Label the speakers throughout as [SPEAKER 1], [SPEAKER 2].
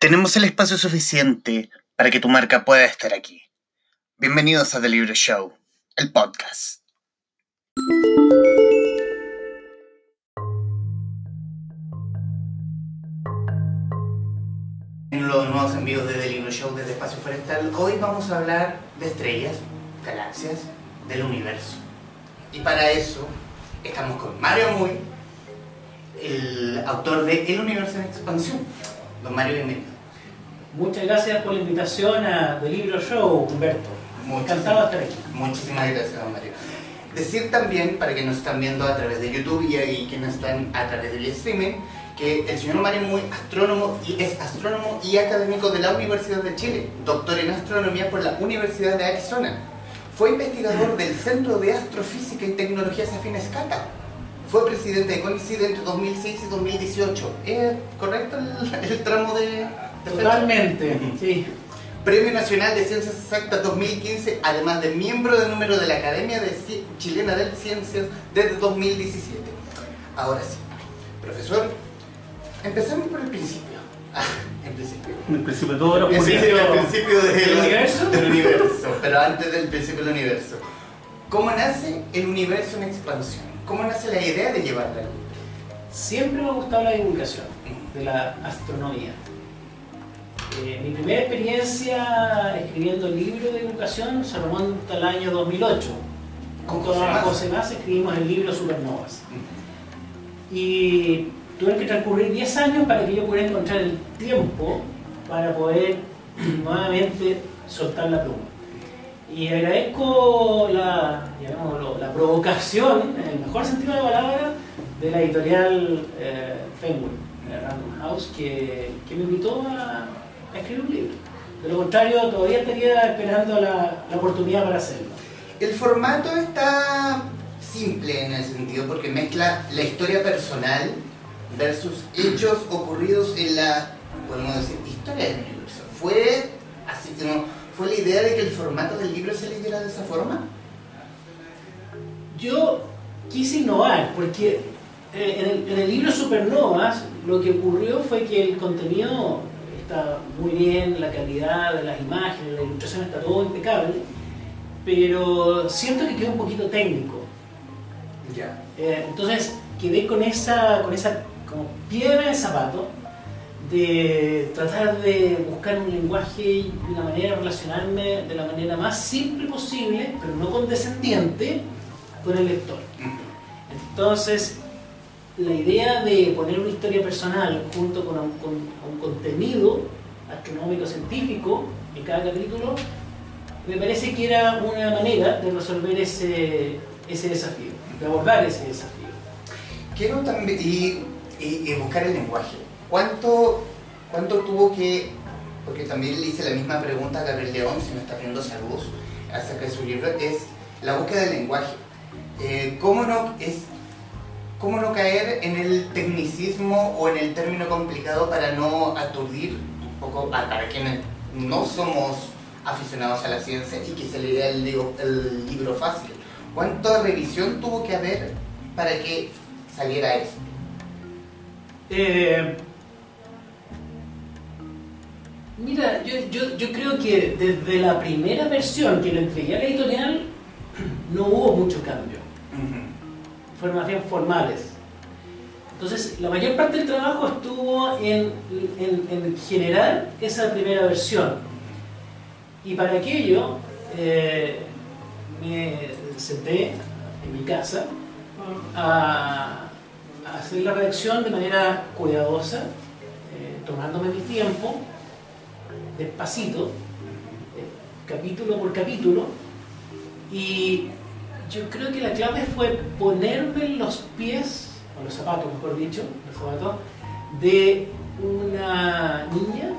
[SPEAKER 1] Tenemos el espacio suficiente para que tu marca pueda estar aquí. Bienvenidos a The Libro Show, el podcast. En los nuevos envíos de The Libro Show desde Espacio Forestal, hoy vamos a hablar de estrellas, galaxias, del universo. Y para eso estamos con Mario Muy, el autor de El Universo en Expansión. Don Mario, bienvenido.
[SPEAKER 2] Muchas gracias por la invitación a The Libro Show, Humberto. Encantado de estar aquí.
[SPEAKER 1] Muchísimas gracias, Mario. Decir también, para que nos están viendo a través de YouTube y, y quienes están a través del streaming, que el señor Mario Muy astrónomo y es astrónomo y académico de la Universidad de Chile, doctor en astronomía por la Universidad de Arizona. Fue investigador del Centro de Astrofísica y Tecnologías Afines CATA. Fue presidente de CONICID entre 2006 y 2018. ¿Es correcto el, el tramo de?
[SPEAKER 2] Totalmente, sí.
[SPEAKER 1] Premio Nacional de Ciencias Exactas 2015, además de miembro de número de la Academia de Chilena de Ciencias desde 2017. Ahora sí, profesor, empezamos por el principio. Ah, en principio.
[SPEAKER 3] En el principio de todo era oscuridad.
[SPEAKER 1] decir, el principio del,
[SPEAKER 2] ¿Del universo?
[SPEAKER 1] del universo, pero antes del principio del universo. ¿Cómo nace el universo en expansión? ¿Cómo nace la idea de llevarla al mundo?
[SPEAKER 2] Siempre me ha gustado la divulgación de la astronomía. Eh, mi primera experiencia escribiendo el libro de divulgación se remonta al año 2008.
[SPEAKER 1] ¿Con José Mas
[SPEAKER 2] escribimos el libro Supernovas. Y tuve que transcurrir 10 años para que yo pudiera encontrar el tiempo para poder nuevamente soltar la pluma. Y agradezco la, la provocación, en el mejor sentido de la palabra, de la editorial eh, de Random House, que, que me invitó a, a escribir un libro. De lo contrario, todavía estaría esperando la, la oportunidad para hacerlo.
[SPEAKER 1] El formato está simple en ese sentido porque mezcla la historia personal versus hechos ocurridos en la, podemos decir, historia del universo. ¿Fue así como, fue la idea de que el formato del libro se leyera de esa forma?
[SPEAKER 2] Yo quise innovar porque eh, en, el, en el libro Supernovas lo que ocurrió fue que el contenido está muy bien, la calidad de las imágenes, la ilustración está todo impecable, pero siento que quedó un poquito técnico.
[SPEAKER 1] Ya.
[SPEAKER 2] Eh, entonces quedé con esa, con esa como piedra de zapato de tratar de buscar un lenguaje y una manera de relacionarme de la manera más simple posible, pero no condescendiente, con el lector. Entonces, la idea de poner una historia personal junto con con contenido astronómico científico en cada capítulo, me parece que era una manera de resolver ese, ese desafío, de abordar ese desafío.
[SPEAKER 1] Quiero también y, y- y buscar el lenguaje. ¿Cuánto, ¿Cuánto tuvo que.? Porque también le hice la misma pregunta a Gabriel León, si me está viendo saludos, acerca de su libro, es la búsqueda del lenguaje. Eh, ¿cómo, no, es, ¿Cómo no caer en el tecnicismo o en el término complicado para no aturdir un poco a, para quienes no somos aficionados a la ciencia y que se lea el, el libro fácil? ¿Cuánta revisión tuvo que haber para que saliera eso?
[SPEAKER 2] Eh, mira, yo, yo, yo creo que desde la primera versión que lo entregué a la editorial no hubo mucho cambio, bien formales. Entonces, la mayor parte del trabajo estuvo en, en- en generar esa primera versión. Y para aquello eh, me senté en mi casa a, a hacer la redacción de manera cuidadosa, eh, tomándome mi tiempo, despacito, eh, capítulo por capítulo, y yo creo que la clave fue ponerme los pies, o los zapatos, mejor dicho, los zapatos, de una niña,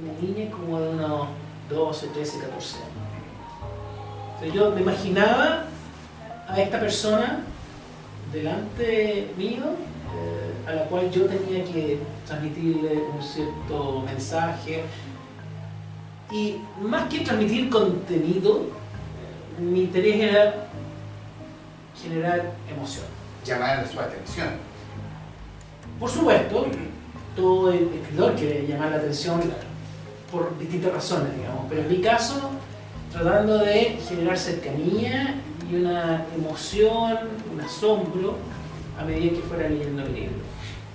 [SPEAKER 2] una niña como de unos 12, 13, 14 años. O yo me imaginaba a esta persona delante mío, eh, a la cual yo tenía que transmitirle un cierto mensaje. Y más que transmitir contenido, mi interés era generar emoción.
[SPEAKER 1] Llamar su atención.
[SPEAKER 2] Por supuesto, todo escritor quiere llamar la atención por distintas razones, digamos. Pero en mi caso, tratando de generar cercanía y una emoción, un asombro a medida que fuera leyendo el libro.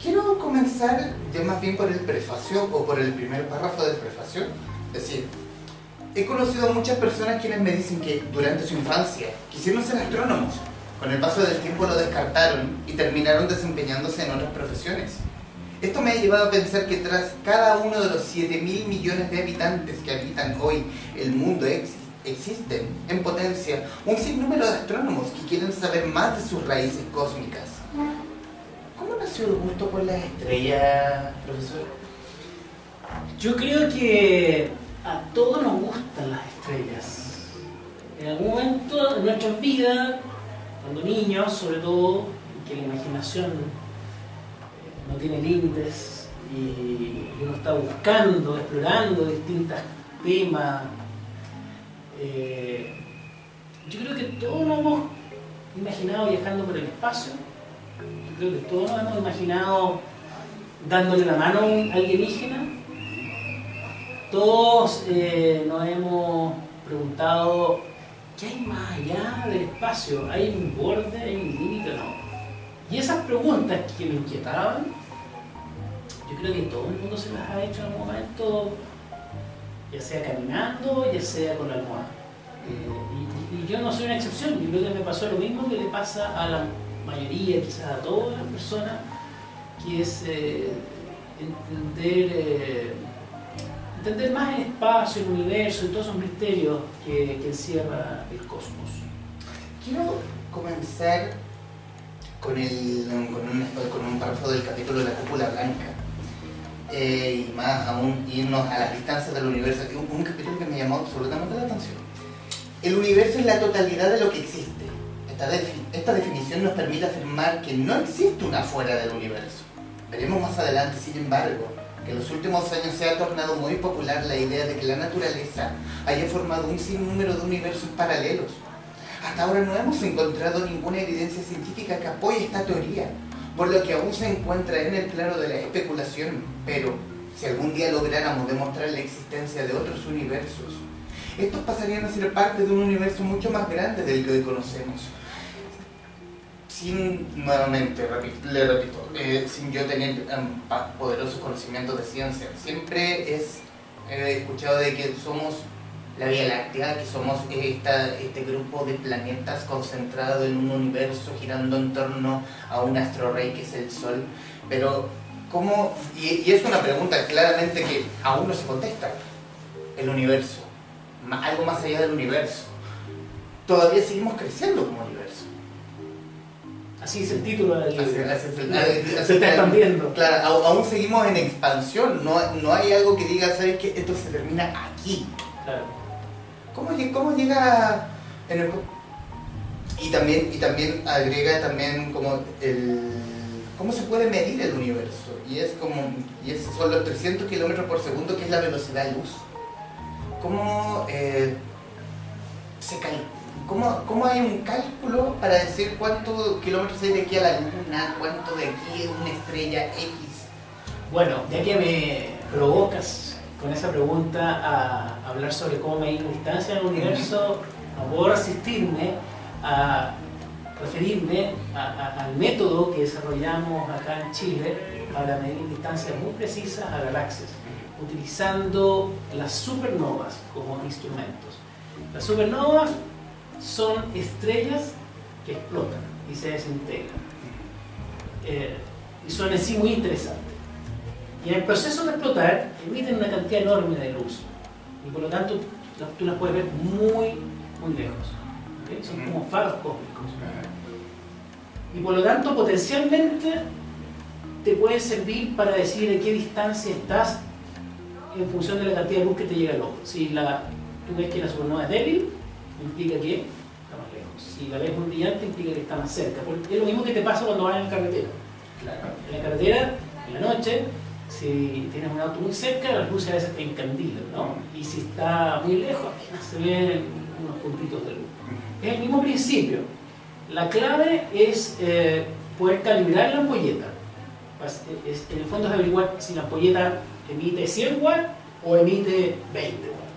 [SPEAKER 1] Quiero comenzar ya más bien por el prefacio o por el primer párrafo del prefacio. Es decir, he conocido a muchas personas quienes me dicen que durante su infancia quisieron ser astrónomos. Con el paso del tiempo lo descartaron y terminaron desempeñándose en otras profesiones. Esto me ha llevado a pensar que tras cada uno de los 7 mil millones de habitantes que habitan hoy el mundo existen en potencia un sinnúmero de astrónomos que quieren saber más de sus raíces cósmicas. ¿Cómo nació el gusto por las estrellas, profesor?
[SPEAKER 2] Yo creo que a todos nos gustan las estrellas. En algún momento de nuestras vidas, cuando niños, sobre todo, que la imaginación no tiene límites y uno está buscando, explorando distintos temas. Eh, yo creo que todos nos hemos imaginado viajando por el espacio. Yo creo que todos nos hemos imaginado dándole la mano a un alienígena. Todos eh, nos hemos preguntado, ¿qué hay más allá del espacio? ¿Hay un borde? ¿Hay un límite? No. Y esas preguntas que me inquietaban, yo creo que todo el mundo se las ha hecho en algún momento, ya sea caminando, ya sea con la almohada. Eh, y, yo no soy una excepción, yo creo que me pasó lo mismo que le pasa a la mayoría, quizás a todas las personas, que es eh, entender, eh, entender más el espacio, el universo y todos esos misterios que, encierra el cosmos.
[SPEAKER 1] Quiero comenzar con un párrafo del capítulo de la cúpula blanca. Eh, y más aún irnos a las distancias del universo, un, un capítulo que me llamó absolutamente la atención. El universo es la totalidad de lo que existe. Esta, esta definición nos permite afirmar que no existe una fuera del universo. Veremos más adelante, sin embargo, que en los últimos años se ha tornado muy popular la idea de que la naturaleza haya formado un sinnúmero de universos paralelos, hasta ahora no hemos encontrado ninguna evidencia científica que apoye esta teoría, por lo que aún se encuentra en el plano de la especulación, pero si algún día lográramos demostrar la existencia de otros universos, estos pasarían a ser parte de un universo mucho más grande del que hoy conocemos. Sin, nuevamente, le repito, eh, sin yo tener um, poderosos conocimientos de ciencia, siempre es, he escuchado de que somos la Vía Láctea, que somos esta, este grupo de planetas concentrado en un universo girando en torno a un astro rey que es el Sol. Pero, ¿cómo? Y, es una pregunta claramente que aún no se contesta. El universo, algo más allá del universo. Todavía seguimos creciendo como.
[SPEAKER 2] Así es el título del libro.
[SPEAKER 1] se está expandiendo. Claro, aún seguimos en expansión. No, no hay algo que diga, ¿sabes qué? Esto se termina aquí. Claro. ¿Cómo, cómo llega en el, y también y también agrega también como el cómo se puede medir el universo y es como y es, son los 300 kilómetros por segundo que es la velocidad de luz cómo eh, se ¿Cómo, ¿Cómo, hay un cálculo para decir cuántos kilómetros hay de aquí a la luna, cuánto de aquí es una estrella X?
[SPEAKER 2] Bueno, ya que me provocas con esa pregunta a hablar sobre cómo medir distancia en el universo, no puedo resistirme a referirme al método que desarrollamos acá en Chile para medir distancias muy precisas a galaxias, utilizando las supernovas como instrumentos. Las supernovas son estrellas que explotan y se desintegran. Eh, y son en sí muy interesantes. Y en el proceso de explotar emiten una cantidad enorme de luz. Y por lo tanto tú las puedes ver muy, muy lejos. Son como faros cósmicos. Y por lo tanto potencialmente te puede servir para decir qué distancia estás en función de la cantidad de luz que te llega al ojo. Si la, tú ves que la supernova es débil, implica que está más lejos. Si la ves muy brillante, implica que está más cerca. Porque es lo mismo que te pasa cuando vas en carretera. Claro. En la carretera, en la noche, si tienes un auto muy cerca, las luces a veces te encandilan, ¿no? Y si está muy lejos, se ven unos puntitos de luz. Es el mismo principio. La clave es eh, poder calibrar la ampolleta en el fondo es averiguar si la ampolleta emite 100 watts o emite 20 watts.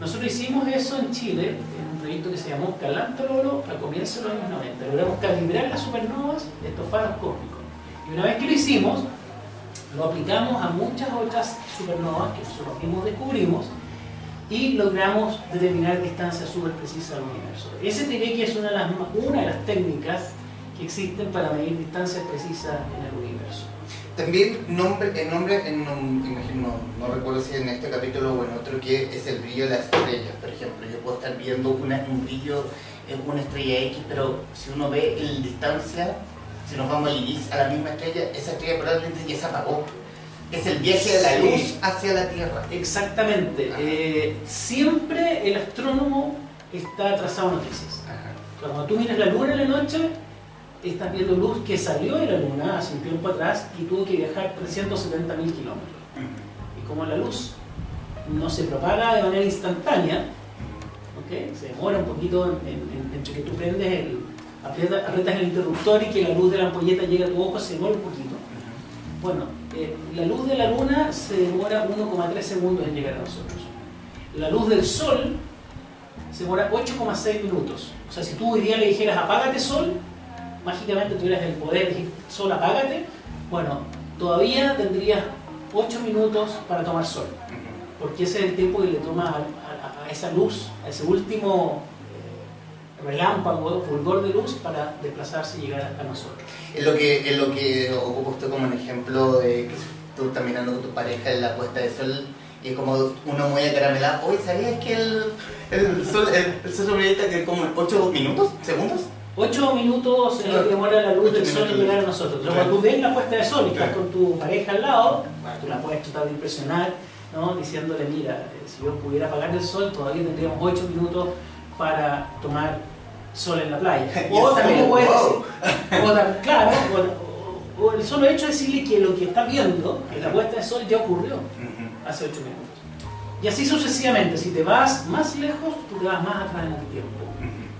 [SPEAKER 2] Nosotros hicimos eso en Chile, en un proyecto que se llamó Calantololo al comienzo de los años 90. Logramos calibrar las supernovas de estos faros cósmicos. Y una vez que lo hicimos, lo aplicamos a muchas otras supernovas que nosotros mismos descubrimos y logramos determinar distancias súper precisas al universo. Ese que es una de, las, una de las técnicas que existen para medir distancias precisas en el universo.
[SPEAKER 1] También nombre, el nombre, imagino, no, recuerdo si en este capítulo o en otro, que es el brillo de las estrellas, por ejemplo. Yo puedo estar viendo una, un brillo en una estrella X, pero si uno ve la distancia, si nos vamos a la misma estrella, esa estrella probablemente ya se apagó. Es el viaje de la luz hacia la Tierra.
[SPEAKER 2] Exactamente. Eh, siempre el astrónomo está trazado noticias. Cuando tú miras la luna en la noche, estás viendo luz que salió de la luna hace un tiempo atrás y tuvo que viajar 370.000 kilómetros. Y como la luz no se propaga de manera instantánea, se demora un poquito entre que tú prendes el, aprietas, el interruptor y que la luz de la ampolleta llegue a tu ojo, se demora un poquito. Bueno, eh, la luz de la luna se demora 1,3 segundos en llegar a nosotros. La luz del sol se demora 8,6 minutos. O sea, si tú hoy día le dijeras apágate sol, mágicamente tuvieras el poder de decir sol apágate, bueno, todavía tendrías 8 minutos para tomar sol. Porque ese es el tiempo que le toma a esa luz, a ese último relámpago, fulgor de luz para desplazarse y llegar a nosotros.
[SPEAKER 1] Es lo que, es lo que ocupo usted como un ejemplo de que tú estás mirando con tu pareja en la puesta de sol y como uno muy acaramelado, hoy ¿sabías que el, el sol, el, sol proyecta que como 8 minutos, segundos?
[SPEAKER 2] 8 minutos que demora la luz del sol en llegar a nosotros. Pero cuando tú ves la puesta de sol y estás con tu pareja al lado, tú la puedes tratar de impresionar, ¿no? diciéndole, mira, eh, si yo pudiera apagar el sol, todavía tendríamos 8 minutos para tomar sol en la playa. O también puedes decir, claro, o, el solo hecho de decirle que lo que está viendo, que la puesta de sol ya ocurrió hace 8 minutos. Y así sucesivamente, si te vas más lejos, tú te vas más atrás en el tiempo.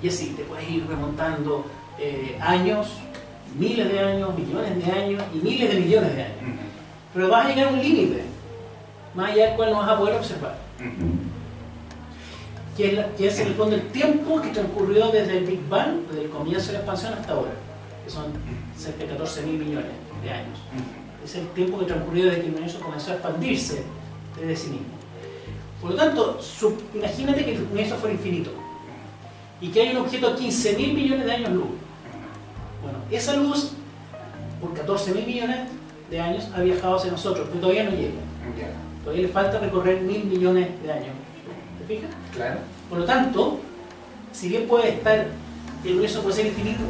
[SPEAKER 2] Y así te puedes ir remontando eh, años, miles de años, millones de años y miles de millones de años. Pero vas a llegar a un límite, más allá del cual no vas a poder observar que es, en el fondo el tiempo que transcurrió desde el Big Bang, desde el comienzo de la expansión hasta ahora, que son cerca de 14 mil millones de años. Es el tiempo que transcurrió desde que el universo comenzó a expandirse desde sí mismo. Por lo tanto, imagínate que el universo fuera infinito y que hay un objeto a 15 mil millones de años luz. Bueno, esa luz, por 14 mil millones de años, ha viajado hacia nosotros, pero todavía no llega. Todavía le falta recorrer mil millones de años fijas?
[SPEAKER 1] Claro.
[SPEAKER 2] Por lo tanto, si bien puede estar, el universo puede ser infinito,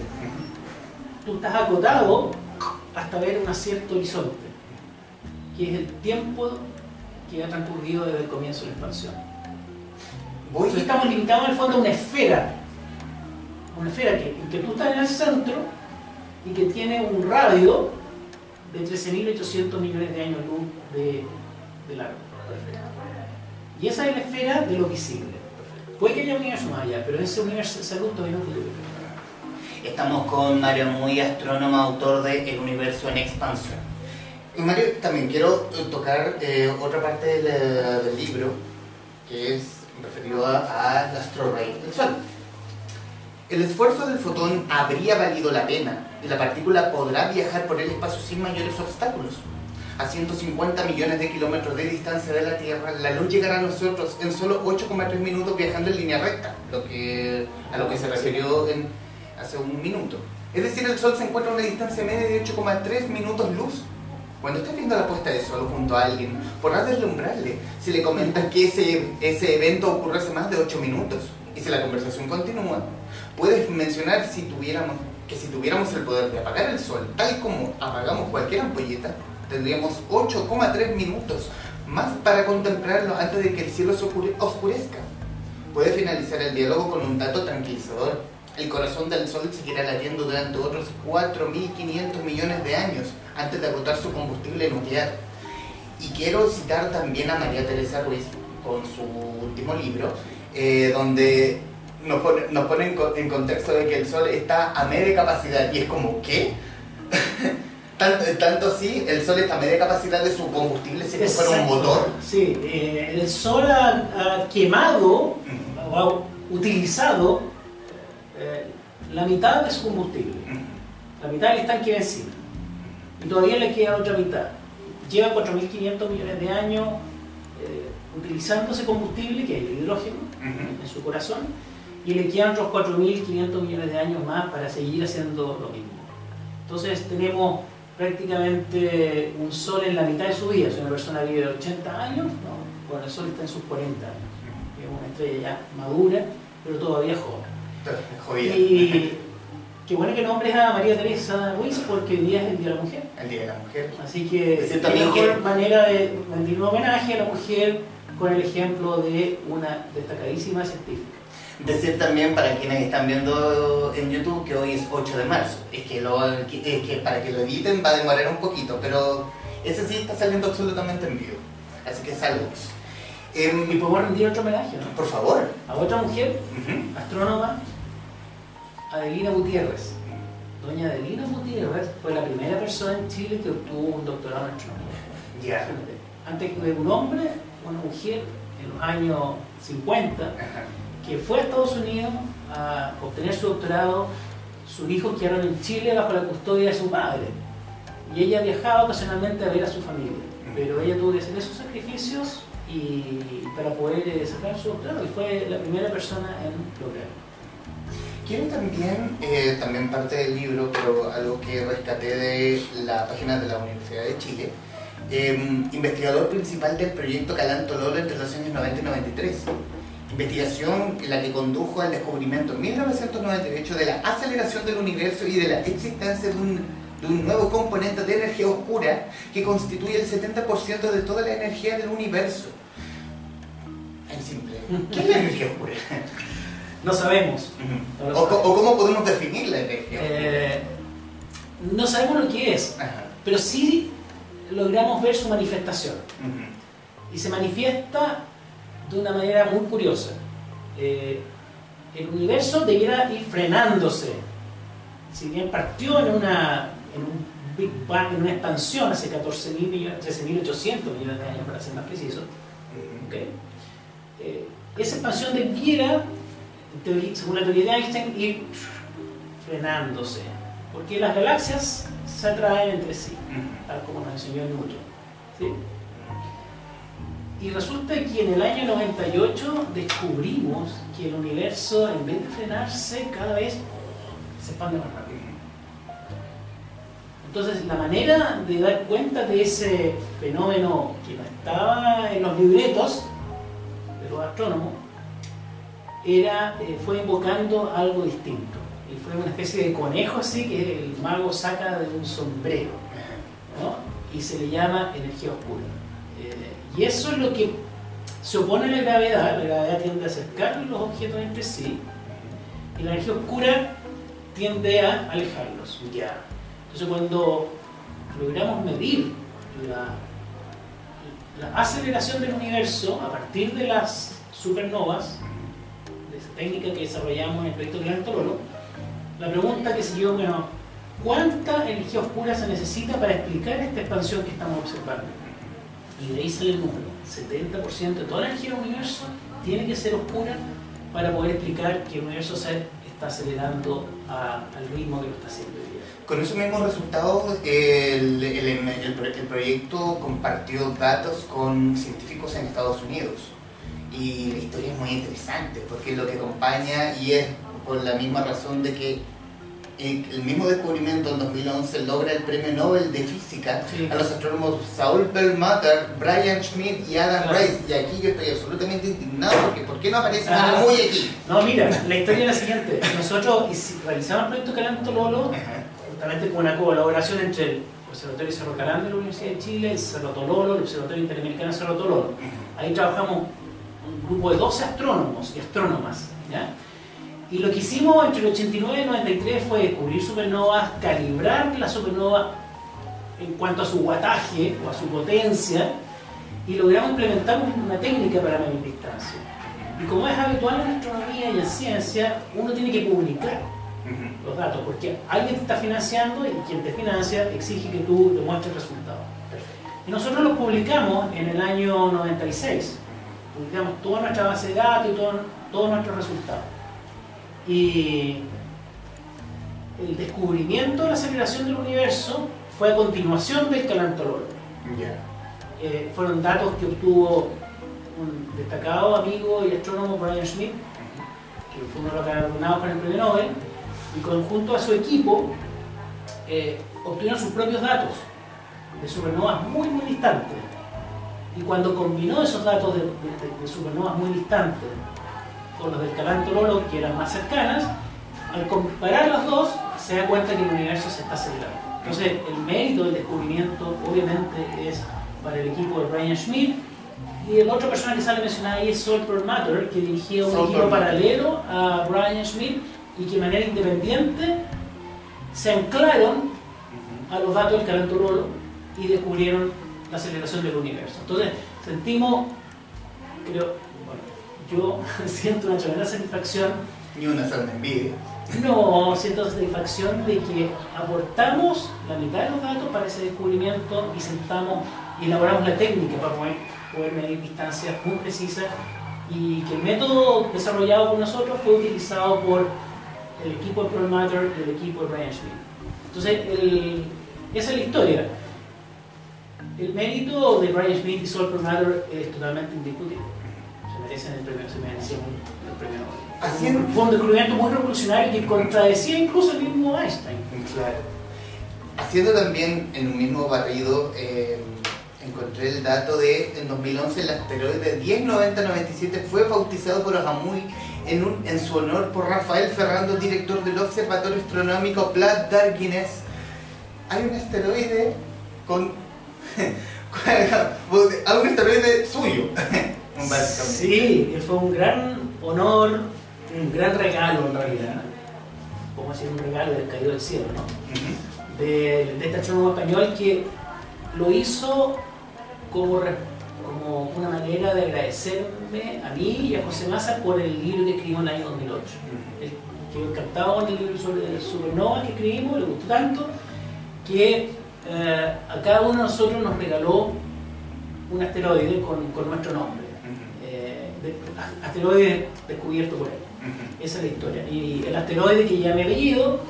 [SPEAKER 2] tú estás acotado hasta ver un cierto horizonte, que es el tiempo que ha transcurrido desde el comienzo de la expansión. Hoy estamos limitados en el fondo a una esfera, una esfera que, que tú estás en el centro y que tiene un radio de 13.800 millones de años luz de, de largo. Y esa es la esfera de lo visible. Puede que haya un universo más allá, pero ese universo es adulto y no futuro.
[SPEAKER 1] Estamos con Mario Muy, astrónomo, autor de El universo en expansión. Mario, también quiero tocar eh, otra parte del, libro, que es referido al astro del Sol. El esfuerzo del fotón habría valido la pena y la partícula podrá viajar por el espacio sin mayores obstáculos a 150 millones de kilómetros de distancia de la Tierra, la luz llegará a nosotros en solo 8,3 minutos viajando en línea recta, lo que, a lo que se refirió en, hace un minuto. Es decir, el Sol se encuentra a una distancia media de 8,3 minutos luz. Cuando estés viendo la puesta de sol junto a alguien, podrás deslumbrarle si le comentas que ese, ese evento ocurre hace más de 8 minutos. Y si la conversación continúa, puedes mencionar si tuviéramos, que si tuviéramos el poder de apagar el sol, tal como apagamos cualquier ampolleta, tendríamos 8,3 minutos más para contemplarlo antes de que el cielo se oscurezca. Puede finalizar el diálogo con un dato tranquilizador. El corazón del Sol seguirá latiendo durante otros 4.500 millones de años antes de agotar su combustible nuclear. Y quiero citar también a María Teresa Ruiz con su último libro, eh, donde nos pone, nos pone en, en contexto de que el Sol está a media capacidad y es como, ¿qué? Tanto, tanto así, el Sol está a media capacidad de su combustible si fuera un motor.
[SPEAKER 2] Sí, eh, el sol ha, ha quemado o ha utilizado eh, la mitad de su combustible, la mitad del estanque benzina. Y todavía le queda otra mitad. Lleva 4.500 millones de años eh, utilizando ese combustible, que es el hidrógeno, en su corazón, y le quedan otros 4.500 millones de años más para seguir haciendo lo mismo. Entonces tenemos prácticamente un sol en la mitad de su vida. Si una persona vive de 80 años, no, bueno, el sol está en sus 40 años. Es una estrella ya madura, pero todavía joven.
[SPEAKER 1] Jodida.
[SPEAKER 2] Y qué bueno que nombres a María Teresa Ruiz porque hoy día es el Día de la Mujer.
[SPEAKER 1] El Día de la Mujer.
[SPEAKER 2] Así que qué
[SPEAKER 1] también
[SPEAKER 2] mejor
[SPEAKER 1] que-
[SPEAKER 2] manera de rendir un homenaje a la mujer con el ejemplo de una destacadísima científica.
[SPEAKER 1] Decir también para quienes están viendo en YouTube que hoy es 8 de marzo. Es que, lo, es que para que lo editen va a demorar un poquito, pero ese sí está saliendo absolutamente en vivo. Así que saludos. Em,
[SPEAKER 2] Y podemos rendir otro homenaje ¿no?
[SPEAKER 1] por favor.
[SPEAKER 2] a otra mujer, astrónoma, Adelina Gutiérrez. Doña Adelina Gutiérrez fue la primera persona en Chile que obtuvo un doctorado en astronomía. Imagínate. Antes de un hombre, una mujer en los años 50
[SPEAKER 1] Ajá.
[SPEAKER 2] que fue a Estados Unidos a obtener su doctorado, sus hijos quedaron en Chile bajo la custodia de su padre. Y ella viajaba ocasionalmente a ver a su familia. Pero ella tuvo que hacer esos sacrificios y para poder eh, sacar su doctorado y fue la primera persona en lograrlo.
[SPEAKER 1] Quiero también, eh, también parte del libro, pero algo que rescaté de la página de la Universidad de Chile, eh, investigador principal del proyecto Calanto Lolo entre los años 90 y 93. Investigación la que condujo al descubrimiento en 1998 de la aceleración del universo y de la existencia de un, de un nuevo componente de energía oscura que constituye el 70% de toda la energía del universo. En simple, ¿qué es la energía oscura?
[SPEAKER 2] No sabemos. No
[SPEAKER 1] o, co-
[SPEAKER 2] sabemos.
[SPEAKER 1] o cómo podemos definir la energía?
[SPEAKER 2] Eh, no sabemos lo que es,
[SPEAKER 1] Ajá.
[SPEAKER 2] pero sí logramos ver su manifestación. Y se manifiesta de una manera muy curiosa. Eh, el universo debiera ir frenándose. Si bien partió en, una, en un Big Bang, en una expansión hace 14.000 millones, 13.800 millones de años para ser más preciso,
[SPEAKER 1] Ujú.
[SPEAKER 2] ¿ok? Eh, esa expansión debiera, según la teoría de Einstein, ir frenándose. Porque las galaxias se atraen entre sí tal como nos enseñó Newton. ¿sí? Y resulta que en el año 98 descubrimos que el universo, en vez de frenarse, cada vez se expande más rápido. Entonces, la manera de dar cuenta de ese fenómeno que no estaba en los libretos de los astrónomos era, eh, fue invocando algo distinto. Y fue una especie de conejo así que el mago saca de un sombrero. y se le llama energía oscura. Eh, y eso es lo que se opone a la gravedad, la gravedad tiende a acercar los objetos entre sí, y la energía oscura tiende a alejarlos.
[SPEAKER 1] Ya.
[SPEAKER 2] Entonces cuando logramos medir la, aceleración del universo a partir de las supernovas, de esa técnica que desarrollamos en el proyecto Gran la pregunta que siguió, bueno, ¿cuánta energía oscura se necesita para explicar esta expansión que estamos observando? Y de ahí sale el número, 70% de toda la energía del universo tiene que ser oscura para poder explicar que el universo se está acelerando al ritmo que lo está haciendo.
[SPEAKER 1] Con esos mismos resultados, el, el- el el proyecto compartió datos con científicos en Estados Unidos. Y la historia es muy interesante porque lo que acompaña, y es por la misma razón de que el el mismo descubrimiento en 2011 logra el premio Nobel de Física
[SPEAKER 2] Sí.
[SPEAKER 1] a los astrónomos Saul Perlmutter, Brian Schmidt y Adam
[SPEAKER 2] Claro.
[SPEAKER 1] Rice. Y aquí yo estoy absolutamente indignado porque ¿por qué no aparece
[SPEAKER 2] Ah.
[SPEAKER 1] nada muy aquí?
[SPEAKER 2] No, mira, la historia es la siguiente. Nosotros realizamos el proyecto Calanto Lolo
[SPEAKER 1] Ajá.
[SPEAKER 2] Justamente con una colaboración entre el Observatorio Cerro Calán de la Universidad de Chile, el Cerro Tololo, el Observatorio Interamericano Cerro Tololo. Ahí trabajamos un grupo de 12 astrónomos y astrónomas. ¿ya? Y lo que hicimos entre el 89 y el 93 fue descubrir supernovas, calibrar la supernova en cuanto a su guataje o a su potencia y logramos implementar una técnica para medir distancia. Y como es habitual en astronomía y en ciencia, uno tiene que publicar los datos, porque alguien te está financiando y quien te financia exige que tú demuestres resultados. Y nosotros los publicamos en el año 96. Publicamos toda nuestra base de datos y todos nuestros resultados. Y el descubrimiento de la aceleración del universo fue a continuación del Calantololo. Eh, fueron datos que obtuvo un destacado amigo y astrónomo Brian Schmidt, que fue uno de los galardonados con el premio Nobel, y conjunto a su equipo eh, obtuvieron sus propios datos de supernovas muy muy distantes. Y cuando combinó esos datos de, supernovas muy distantes con los del Calantololo, que eran más cercanas, al comparar los dos, se da cuenta que el universo se está acelerando. Entonces, el mérito del descubrimiento, obviamente, es para el equipo de Brian Schmidt. Y la otra persona que sale mencionada ahí es Sol Perlmutter, que dirigía un equipo paralelo a Brian Schmidt y que de manera independiente se anclaron a los datos del Calentorolo y descubrieron la aceleración del universo. Entonces, sentimos, creo, bueno, yo siento una tremenda satisfacción.
[SPEAKER 1] Ni una sana envidia.
[SPEAKER 2] No, siento satisfacción de que aportamos la mitad de los datos para ese descubrimiento y sentamos y elaboramos la técnica para poder, poder medir distancias muy precisas y que el método desarrollado por nosotros fue utilizado por el equipo de Pearl Matter y el equipo de Brian Schmidt. Entonces, esa es la historia. El mérito de Brian Schmidt y Sol Matter es totalmente indiscutible. Se merecen el premio, se merecen el premio Nobel. Fue un descubrimiento muy revolucionario que contradecía incluso el mismo Einstein.
[SPEAKER 1] Claro. Haciendo también en un mismo barrido, eh, encontré el dato de en 2011 el asteroide 109097 fue bautizado por Ahamuy en, en su honor por Rafael Ferrando, director del Observatorio Astronómico Plat Darkness. Hay un asteroide con. hay un asteroide suyo.
[SPEAKER 2] sí, fue un gran honor, un gran regalo en realidad. Como decir, un regalo del caído del cielo, ¿no? de, de este astrónomo español que lo hizo como como una manera de agradecerme a mí y a José Massa por el libro que escribimos en el año 2008. Él quedó encantado con el libro sobre supernova que escribimos, le gustó tanto que eh, a cada uno de nosotros nos regaló un asteroide con, con nuestro nombre. Eh, asteroide descubierto por él. Esa es la historia. Y el asteroide que ya me he leído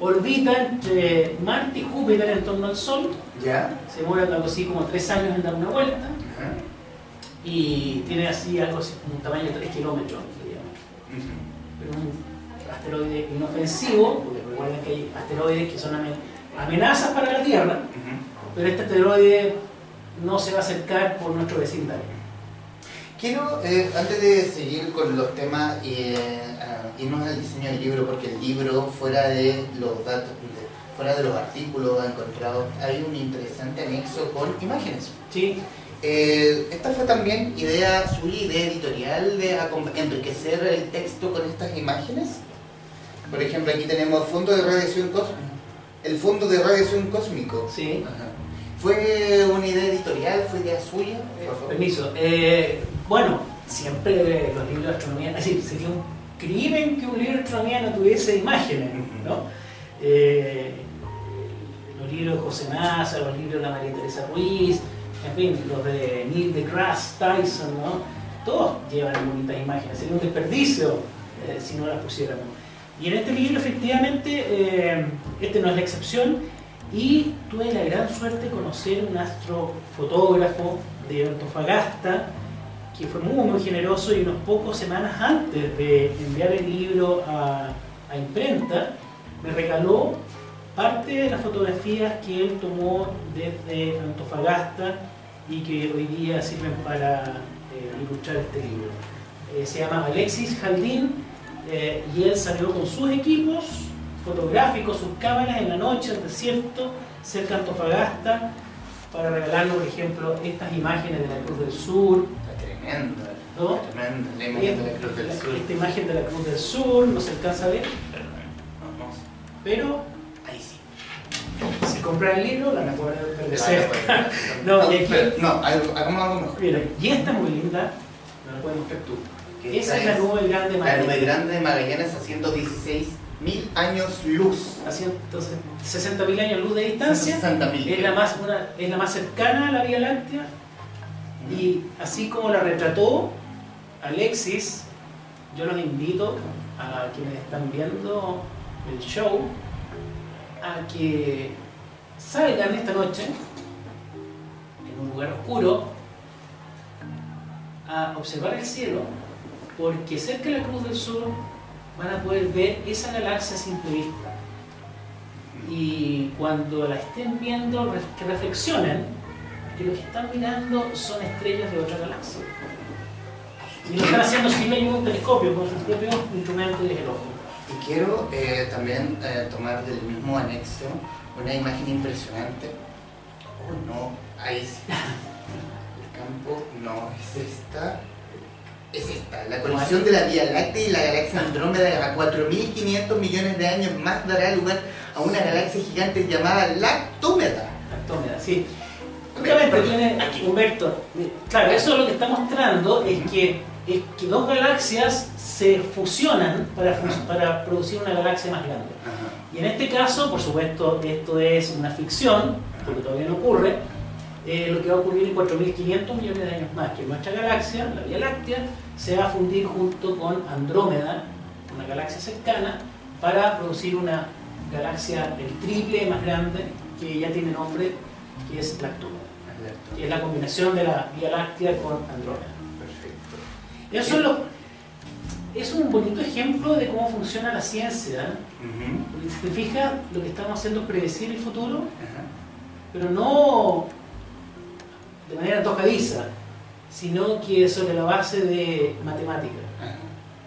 [SPEAKER 2] orbita entre Marte y Júpiter en torno al Sol.
[SPEAKER 1] ¿Ya?
[SPEAKER 2] Se demora algo así como tres años en dar una vuelta y tiene así algo así como un tamaño de 3 kilómetros, Pero un asteroide inofensivo, porque recuerden que hay asteroides que son amenazas para la Tierra, pero este asteroide no se va a acercar por nuestro vecindario.
[SPEAKER 1] Quiero, eh, antes de seguir con los temas, eh, irnos al diseño del libro, porque el libro, fuera de los datos, fuera de los artículos encontrados, hay un interesante anexo con imágenes.
[SPEAKER 2] Sí.
[SPEAKER 1] Eh, esta fue también idea suya, idea editorial de enriquecer el texto con estas imágenes. Por ejemplo, aquí tenemos fondo de radiación cósmica. El fondo de radiación cósmico.
[SPEAKER 2] Sí.
[SPEAKER 1] ¿Fue una idea editorial? ¿Fue idea suya?
[SPEAKER 2] permiso. Eh, bueno, siempre los libros de astronomía, es decir, un crimen que un libro no tuviese imágenes, ¿no? Eh, los libros de José Nasa, los libros de la María Teresa Ruiz, en fin, los de Neil deGrasse Tyson, ¿no? Todos llevan bonitas imágenes, sería un desperdicio eh, si no las pusiéramos. Y en este libro, efectivamente, eh, este no es la excepción, y tuve la gran suerte de conocer un astrofotógrafo de Antofagasta, que fue muy, muy generoso y unos pocos semanas antes de enviar el libro a, a imprenta, me regaló parte de las fotografías que él tomó desde Antofagasta y que hoy día sirven para eh, ilustrar este libro. Eh, se llama Alexis Jaldín eh, y él salió con sus equipos fotográficos, sus cámaras en la noche, el desierto, cerca de Antofagasta, para regalarnos, por ejemplo, estas imágenes de la Cruz del Sur.
[SPEAKER 1] Tremenda, ¿no? tremenda la imagen de la Cruz del Sur.
[SPEAKER 2] Esta imagen de la Cruz del Sur no se alcanza a ver, pero si compran el libro, la van a poder ver
[SPEAKER 1] no, no, y aquí, no, hagamos algo mejor.
[SPEAKER 2] Mira, y esta muy linda, me la puedes mostrar tú. Esa es la nube grande de
[SPEAKER 1] Magallanes. La nube grande de Magallanes a 116 mil años luz.
[SPEAKER 2] A 60.000 años luz de distancia.
[SPEAKER 1] 60.000.
[SPEAKER 2] Es la, más, una, es la más cercana a la Vía Láctea. Y así como la retrató Alexis, yo los invito a quienes están viendo el show a que salgan esta noche en un lugar oscuro a observar el cielo porque cerca de la Cruz del Sur van a poder ver esa galaxia sin vista. Y cuando la estén viendo, que reflexionen que lo que están mirando son estrellas de otra galaxia. Y lo están haciendo sin un telescopio, con su propio instrumento de ojo.
[SPEAKER 1] Y quiero eh, también eh, tomar del mismo anexo una imagen impresionante. Oh no, ahí sí. El campo no es esta. Es esta. La colisión de la Vía Láctea y la galaxia Andrómeda a 4.500 millones de años más dará lugar a una galaxia gigante llamada Lactómeda.
[SPEAKER 2] Lactómeda, sí. Obviamente tiene Humberto. Claro, eso es lo que está mostrando es que, es que dos galaxias se fusionan para, para producir una galaxia más grande. Y en este caso, por supuesto, esto es una ficción, porque todavía no ocurre, eh, lo que va a ocurrir en 4.500 millones de años más, que nuestra galaxia, la Vía Láctea, se va a fundir junto con Andrómeda, una galaxia cercana, para producir una galaxia del triple más grande, que ya tiene nombre, que es Lactómeda. Que es la combinación de la Vía Láctea con Andrómeda.
[SPEAKER 1] Perfecto.
[SPEAKER 2] Eso es lo es un bonito ejemplo de cómo funciona la ciencia. Porque si te fijas, lo que estamos haciendo es predecir el futuro, pero no de manera antojadiza, sino que sobre la base de matemática.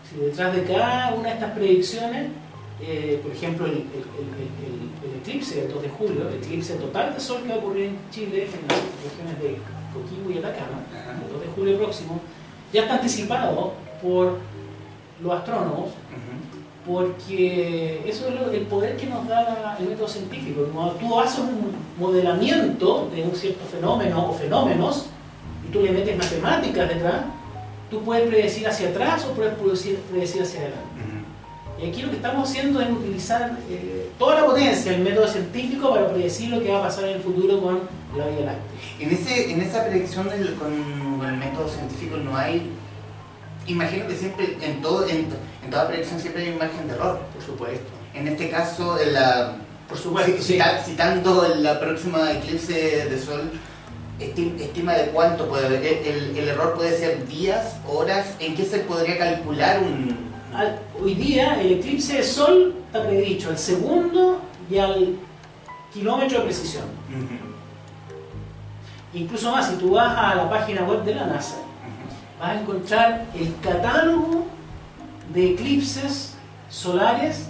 [SPEAKER 2] Si detrás de cada una de estas predicciones, eh, por ejemplo, el, eclipse del 2 de julio, el eclipse total de sol que va a ocurrir en Chile, en las regiones de Coquimbo y Atacama, el 2 de julio próximo, ya está anticipado por los astrónomos, porque eso es el poder que nos da el método científico. Cuando tú haces un modelamiento de un cierto fenómeno o fenómenos y tú le metes matemáticas detrás, tú puedes predecir hacia atrás o puedes predecir hacia adelante. Y aquí lo que estamos haciendo es utilizar eh, toda la potencia del método científico para predecir lo que va a pasar en el futuro con la Vía Láctea.
[SPEAKER 1] En, ese, en esa predicción con el método científico no hay imagino que siempre, en, todo, en, toda predicción siempre hay un margen de error.
[SPEAKER 2] Por supuesto.
[SPEAKER 1] En este caso, la,
[SPEAKER 2] por supuesto,
[SPEAKER 1] citando la próxima eclipse de sol, estima de cuánto puede haber. El, error puede ser días, horas, ¿en qué se podría calcular un...?
[SPEAKER 2] Hoy día el eclipse de sol está predicho al segundo y al kilómetro de precisión. Incluso más, si tú vas a la página web de la NASA, vas a encontrar el catálogo de eclipses solares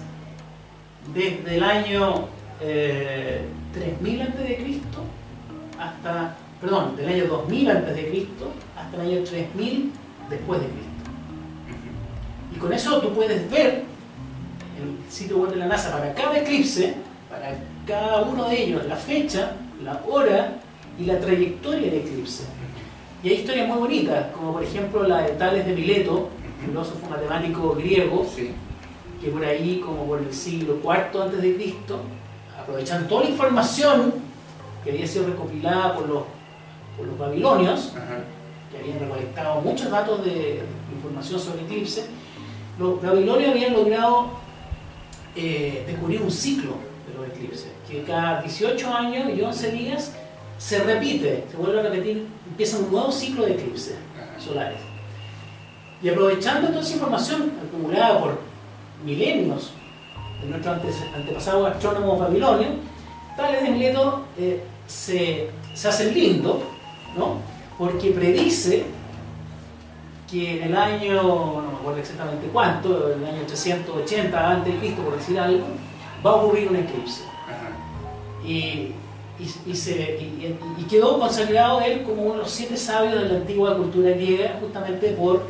[SPEAKER 2] desde el año 3000 a.C. hasta, perdón, del año 2000 a.C. hasta el año 3000 después de Cristo. Con eso tú puedes ver el sitio web de la NASA para cada eclipse, para cada uno de ellos, la fecha, la hora y la trayectoria del eclipse. Y hay historias muy bonitas, como por ejemplo la de Tales de Mileto, filósofo matemático griego, que por ahí, como por el siglo IV antes de Cristo, aprovechando toda la información que había sido recopilada por los, por los babilonios, que habían recolectado muchos datos de información sobre eclipse, los babilonios habían logrado eh, descubrir un ciclo de los eclipses, que cada 18 años y 11 días se repite, se vuelve a repetir, empieza un nuevo ciclo de eclipses solares. Y aprovechando toda esa información acumulada por milenios de nuestros antepasados astrónomos babilonios, Tales de Mileto eh, se, se, hace lindo, ¿no? porque predice que en el año, no me acuerdo exactamente cuánto, en el año 380 a.C., por decir algo, va a ocurrir un eclipse. Y y, se, y, quedó consagrado él como uno de los siete sabios de la antigua cultura griega, justamente por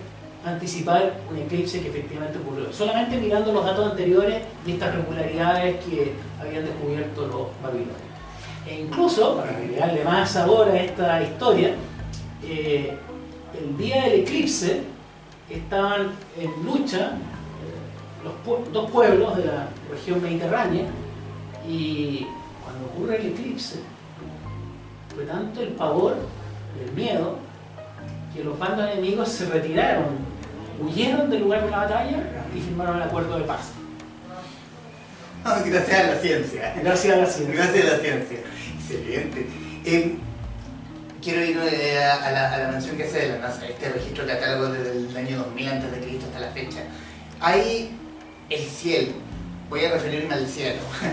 [SPEAKER 2] anticipar un eclipse que efectivamente ocurrió. Solamente mirando los datos anteriores y estas regularidades que habían descubierto los babilonios. E incluso, para agregarle más sabor a esta historia, eh, el día del eclipse estaban en lucha los dos pueblos de la región mediterránea y cuando ocurre el eclipse fue tanto el pavor, el miedo, que los bandos enemigos se retiraron, huyeron del lugar de la batalla y firmaron el acuerdo de paz.
[SPEAKER 1] Gracias a la ciencia.
[SPEAKER 2] Gracias a la ciencia.
[SPEAKER 1] Gracias a la ciencia. Excelente. Eh, quiero ir eh, a, la, a, la, mención que hace de la NASA, este registro catálogo desde el año 2000 antes de Cristo hasta la fecha. Hay el cielo, voy a referirme al cielo.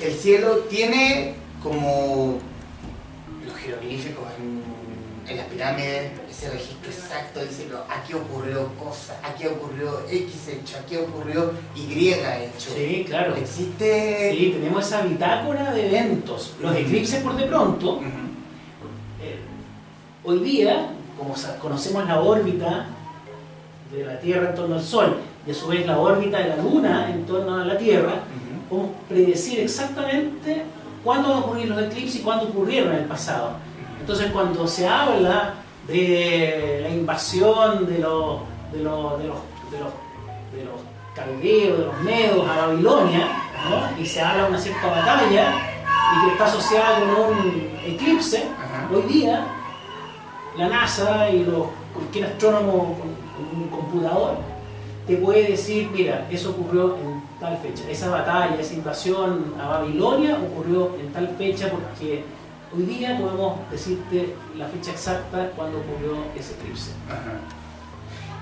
[SPEAKER 1] El cielo tiene como los jeroglíficos en, en las pirámides, ese registro exacto, dice aquí ocurrió cosa, aquí ocurrió X hecho, aquí ocurrió Y hecho.
[SPEAKER 2] Sí, claro.
[SPEAKER 1] Existe.
[SPEAKER 2] Sí, tenemos esa bitácora de eventos. Los eclipses por de pronto. Eh, hoy día, como conocemos la órbita de la Tierra en torno al Sol y a su vez la órbita de la Luna en torno a la Tierra, podemos predecir exactamente cuándo van a ocurrir los eclipses y cuándo ocurrieron en el pasado. Entonces, cuando se habla de la invasión de los, de los, de los, de los, de los caldeos, de los medos a Babilonia, y se habla de una cierta batalla y que está asociada con un eclipse, hoy día la NASA y los, cualquier astrónomo con un computador te puede decir, mira, eso ocurrió en tal fecha, esa batalla, esa invasión a Babilonia ocurrió en tal fecha porque Hoy día podemos decirte la fecha exacta cuando ocurrió ese eclipse.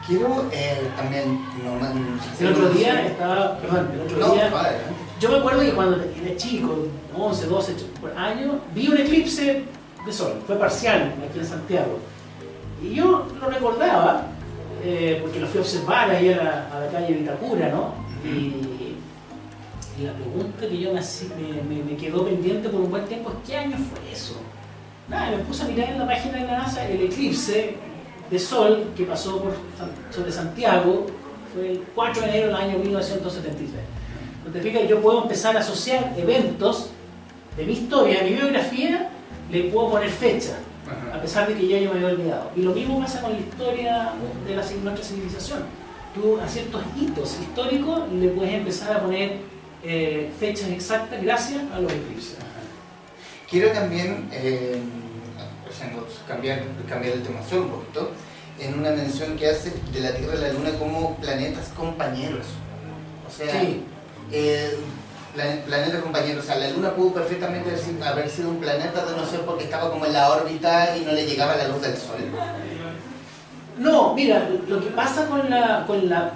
[SPEAKER 1] Quiero eh, también...
[SPEAKER 2] el otro día estaba... Perdón, el otro día... Yo me acuerdo que cuando era chico, 11, 12 años, vi un eclipse de sol. Fue parcial aquí en Santiago. Y yo lo recordaba, eh, porque lo fui a observar ahí a la, a la calle Vitacura, ¿no? Y y la pregunta que yo me, me, quedó pendiente por un buen tiempo es ¿qué año fue eso? Nada, me puse a mirar en la página de la NASA el eclipse de sol que pasó por, sobre Santiago, fue el 4 de enero del año 1973. Entonces, yo puedo empezar a asociar eventos de mi historia, de mi biografía, le puedo poner fecha, a pesar de que ya yo me había olvidado. Y lo mismo pasa con la historia de la, nuestra civilización. Tú a ciertos hitos históricos le puedes empezar a poner eh, fechas exactas gracias a los eclipses.
[SPEAKER 1] Quiero también eh, cambiar, cambiar el tema solo un poquito, en una mención que hace de la Tierra y la Luna como planetas compañeros. O sea, eh, planetas compañeros. O sea, la Luna pudo perfectamente haber sido un planeta de no ser porque estaba como en la órbita y no le llegaba la luz del Sol.
[SPEAKER 2] No, mira, lo que pasa con la, con la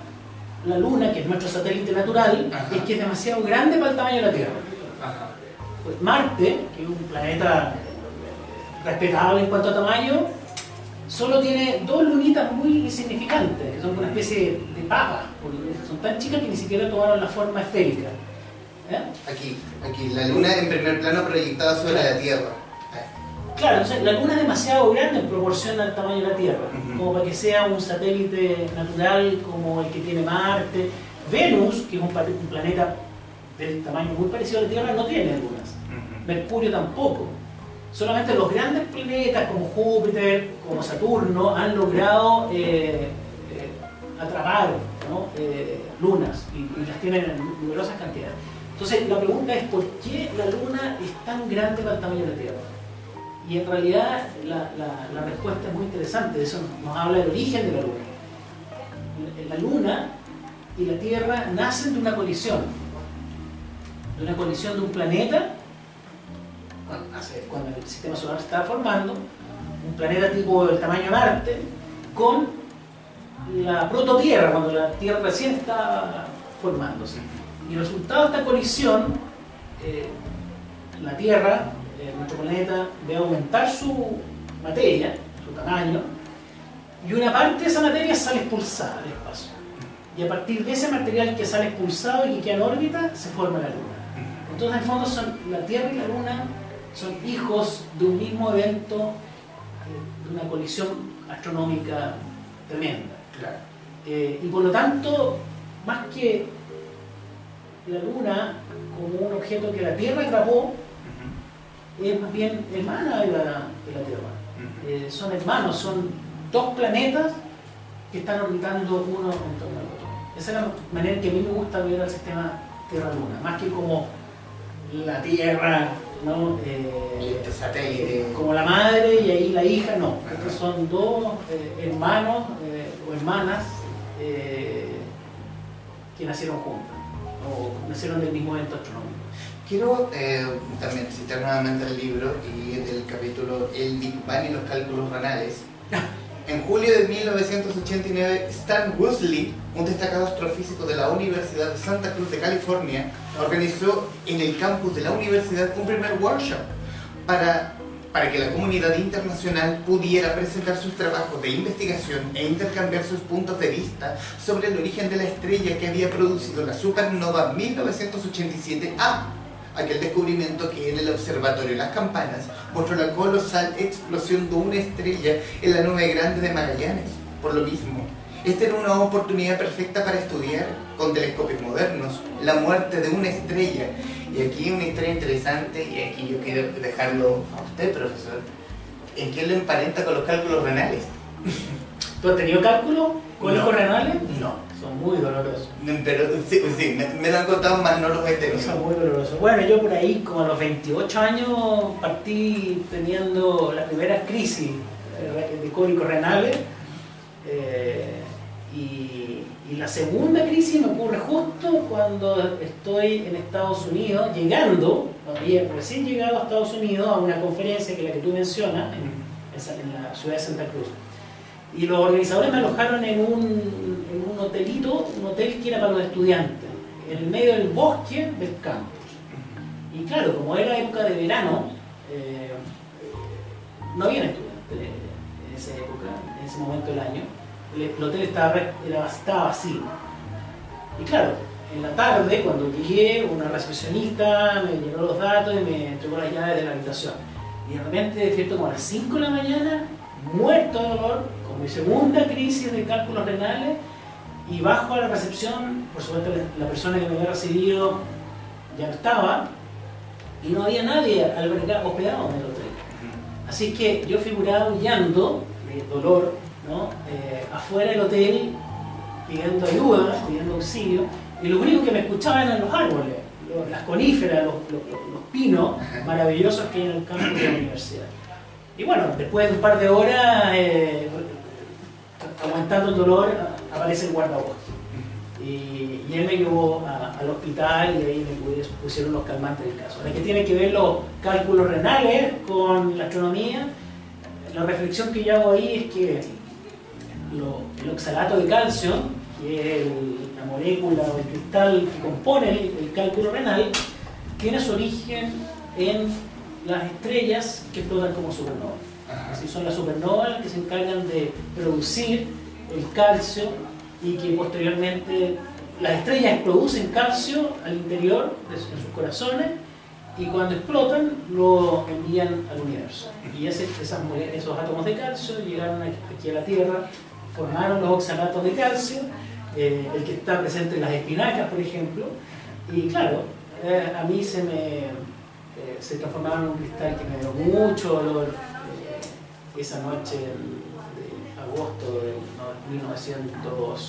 [SPEAKER 2] la Luna, que es nuestro satélite natural, es que es demasiado grande para el tamaño de la Tierra. Pues Marte, que es un planeta respetable en cuanto a tamaño, solo tiene dos lunitas muy insignificantes, que son una especie de papas, son tan chicas que ni siquiera tomaron la forma esférica.
[SPEAKER 1] ¿Eh? Aquí, aquí, la Luna en primer plano proyectada sobre la Tierra.
[SPEAKER 2] Claro, la Luna es demasiado grande en proporción al tamaño de la Tierra, como para que sea un satélite natural como el que tiene Marte. Venus, que es un, planeta del tamaño muy parecido a la Tierra, no tiene lunas. Mercurio tampoco. Solamente los grandes planetas como Júpiter, como Saturno, han logrado eh, eh, atrapar eh, lunas y, y las tienen en numerosas cantidades. Entonces, la pregunta es: ¿por qué la Luna es tan grande para el tamaño de la Tierra? Y en realidad la, la, respuesta es muy interesante, eso nos habla del origen de la Luna. La Luna y la Tierra nacen de una colisión, de una colisión de un planeta, cuando el sistema solar se estaba formando, un planeta tipo del tamaño de Marte, con la prototierra, cuando la Tierra recién estaba formándose. Y el resultado de esta colisión, eh, la Tierra nuestro planeta debe aumentar su materia, su tamaño, y una parte de esa materia sale expulsada al espacio. Y a partir de ese material que sale expulsado y que queda en órbita, se forma la Luna. Entonces, en el fondo, son, la Tierra y la Luna son hijos de un mismo evento, eh, de una colisión astronómica tremenda. Eh, y por lo tanto, más que la Luna como un objeto que la Tierra atrapó, es más bien hermana de la, de la Tierra. Eh, son hermanos, son dos planetas que están orbitando uno en torno al otro. Esa es la manera en que a mí me gusta ver al sistema Tierra-Luna, más que como la Tierra, ¿no?
[SPEAKER 1] Eh, este satélite.
[SPEAKER 2] Como la madre y ahí la hija, no. Estos son dos eh, hermanos eh, o hermanas que nacieron juntos, o nacieron del mismo evento astronómico.
[SPEAKER 1] Quiero también citar nuevamente el libro y del capítulo El Bang y los cálculos renales. En julio de 1989, Stan Worsley, un destacado astrofísico de la Universidad de Santa Cruz de California, organizó en el campus de la universidad un primer workshop para, para que la comunidad internacional pudiera presentar sus trabajos de investigación e intercambiar sus puntos de vista sobre el origen de la estrella que había producido la supernova 1987A aquel descubrimiento que en el observatorio Las Campanas mostró la colosal explosión de una estrella en la nube grande de Magallanes. Por lo mismo, esta era una oportunidad perfecta para estudiar, con telescopios modernos, la muerte de una estrella. Y aquí una historia interesante, y aquí yo quiero dejarlo a usted, profesor. ¿En qué lo emparenta con los cálculos renales?
[SPEAKER 2] ¿Tú has tenido cálculos con los renales?
[SPEAKER 1] No.
[SPEAKER 2] Son muy dolorosos.
[SPEAKER 1] Pero sí, sí me, lo han contado más, no los he tenido.
[SPEAKER 2] Son muy dolorosos. Bueno, yo por ahí, como a los 28 años, partí teniendo la primera crisis eh, de cólicos renales. Eh, y, y, la segunda crisis me ocurre justo cuando estoy en Estados Unidos, llegando, recién llegado a Estados Unidos a una conferencia que es la que tú mencionas, en, en la ciudad de Santa Cruz. Y los organizadores me alojaron en un, en un hotelito, un hotel que era para los estudiantes, en el medio del bosque del campus. Y claro, como era época de verano, eh, no había estudiantes en esa época, en ese momento del año. El, hotel estaba, estaba vacío. Y claro, en la tarde, cuando llegué, una recepcionista me llenó los datos y me entregó las llaves de la habitación. Y de repente, despierto como a las 5 de la mañana, muerto de dolor, con mi segunda crisis de cálculos renales, y bajo a la recepción, por supuesto la persona que me había recibido ya no estaba, y no había nadie albergado, hospedado en el hotel. Así que yo figuraba huyendo de dolor, ¿no? Eh, afuera del hotel, pidiendo ayuda, pidiendo auxilio, y lo único que me escuchaban eran los árboles, las coníferas, los, los pinos maravillosos que hay en el campo de la universidad. Y bueno, después de un par de horas, eh, aguantando el dolor, aparece el guardabosque. Y, y, él me llevó al hospital y ahí me pusieron los calmantes del caso. Ahora que tiene que ver los cálculos renales con la astronomía, la reflexión que yo hago ahí es que el oxalato de calcio, que es la molécula o el cristal que compone el cálculo renal, tiene su origen en las estrellas que explotan como supernovas. Así son las supernovas que se encargan de producir el calcio y que posteriormente las estrellas producen calcio al interior de sus corazones y cuando explotan lo envían al universo. Y ese, esos átomos de calcio llegaron aquí a la Tierra, formaron los oxalatos de calcio, eh, el que está presente en las espinacas, por ejemplo, y claro, eh, a mí se me eh, se transformaron en un cristal que me dio mucho dolor esa noche de agosto de 1989.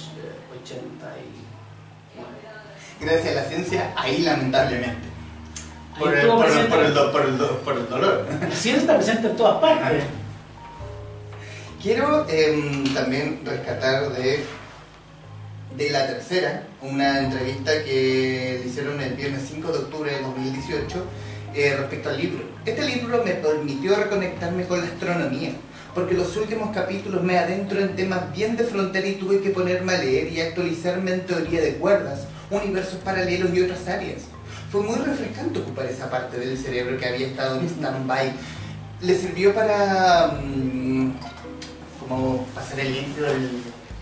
[SPEAKER 1] Gracias a la ciencia, ahí lamentablemente. Por el, por, el, por, el, por, el, dolor.
[SPEAKER 2] La ciencia está presente en todas partes.
[SPEAKER 1] Quiero em, también rescatar de, de la tercera, una entrevista que le hicieron el viernes 5 de octubre de 2018 eh, respecto al libro. Este libro me permitió reconectarme con la astronomía, porque los últimos capítulos me adentro en temas bien de frontera y tuve que ponerme a leer y actualizarme en teoría de cuerdas, universos paralelos y otras áreas. Fue muy refrescante ocupar esa parte del cerebro que había estado en stand-by. Le sirvió para mm, como pasar el limpio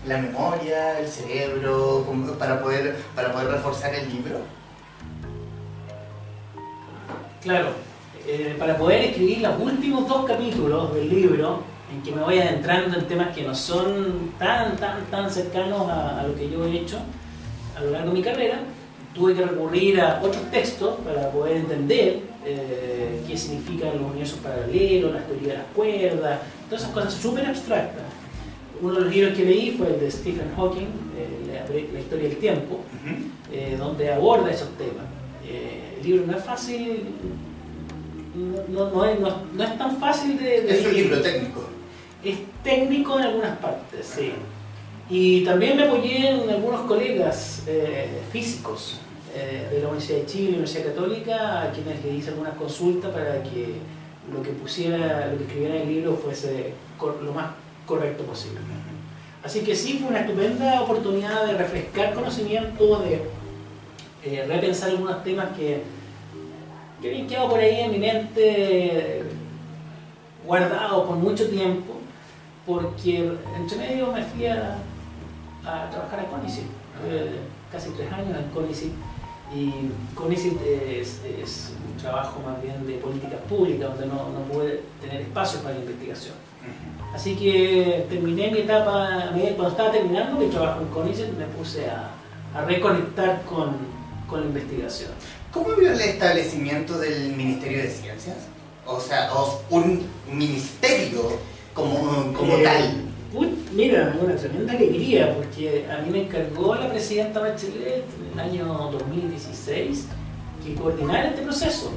[SPEAKER 1] la memoria, el cerebro, para poder, para poder reforzar el libro.
[SPEAKER 2] Claro, eh, para poder escribir los últimos dos capítulos del libro, en que me voy adentrando en temas que no son tan, tan, tan cercanos a, lo que yo he hecho a lo largo de mi carrera, tuve que recurrir a otros textos para poder entender eh, qué significan los universos paralelos, la teoría de las cuerdas, todas esas cosas súper abstractas. Uno de los libros que leí fue el de Stephen Hawking, eh, la historia del tiempo, eh, donde aborda esos temas. Eh, el libro no es fácil, no, no, es, no, es, tan fácil de...
[SPEAKER 1] es un libro técnico.
[SPEAKER 2] Es técnico en algunas partes, sí. Y también me apoyé en algunos colegas eh, de la Universidad de Chile, Universidad Católica, a quienes le hice algunas consultas para que lo que pusiera, lo que escribiera en el libro fuese lo más correcto posible. Así que sí, fue una estupenda oportunidad de refrescar conocimiento, de eh, repensar algunos temas que, que habían quedado por ahí en mi mente guardados por mucho tiempo, porque entre medio me fui a, trabajar a CONICIT, casi tres años en CONICIT, y CONICIT es, es, un trabajo más bien de políticas públicas, donde no, no puede tener espacio para la investigación. Así que terminé mi etapa, cuando estaba terminando mi trabajo en CONICET, me puse a, reconectar con, la investigación.
[SPEAKER 1] ¿Cómo vio el establecimiento del Ministerio de Ciencias? O sea, un ministerio como, como eh, tal.
[SPEAKER 2] Mira, una tremenda alegría, porque a mí me encargó la presidenta Bachelet en el año 2016 que coordinara este proceso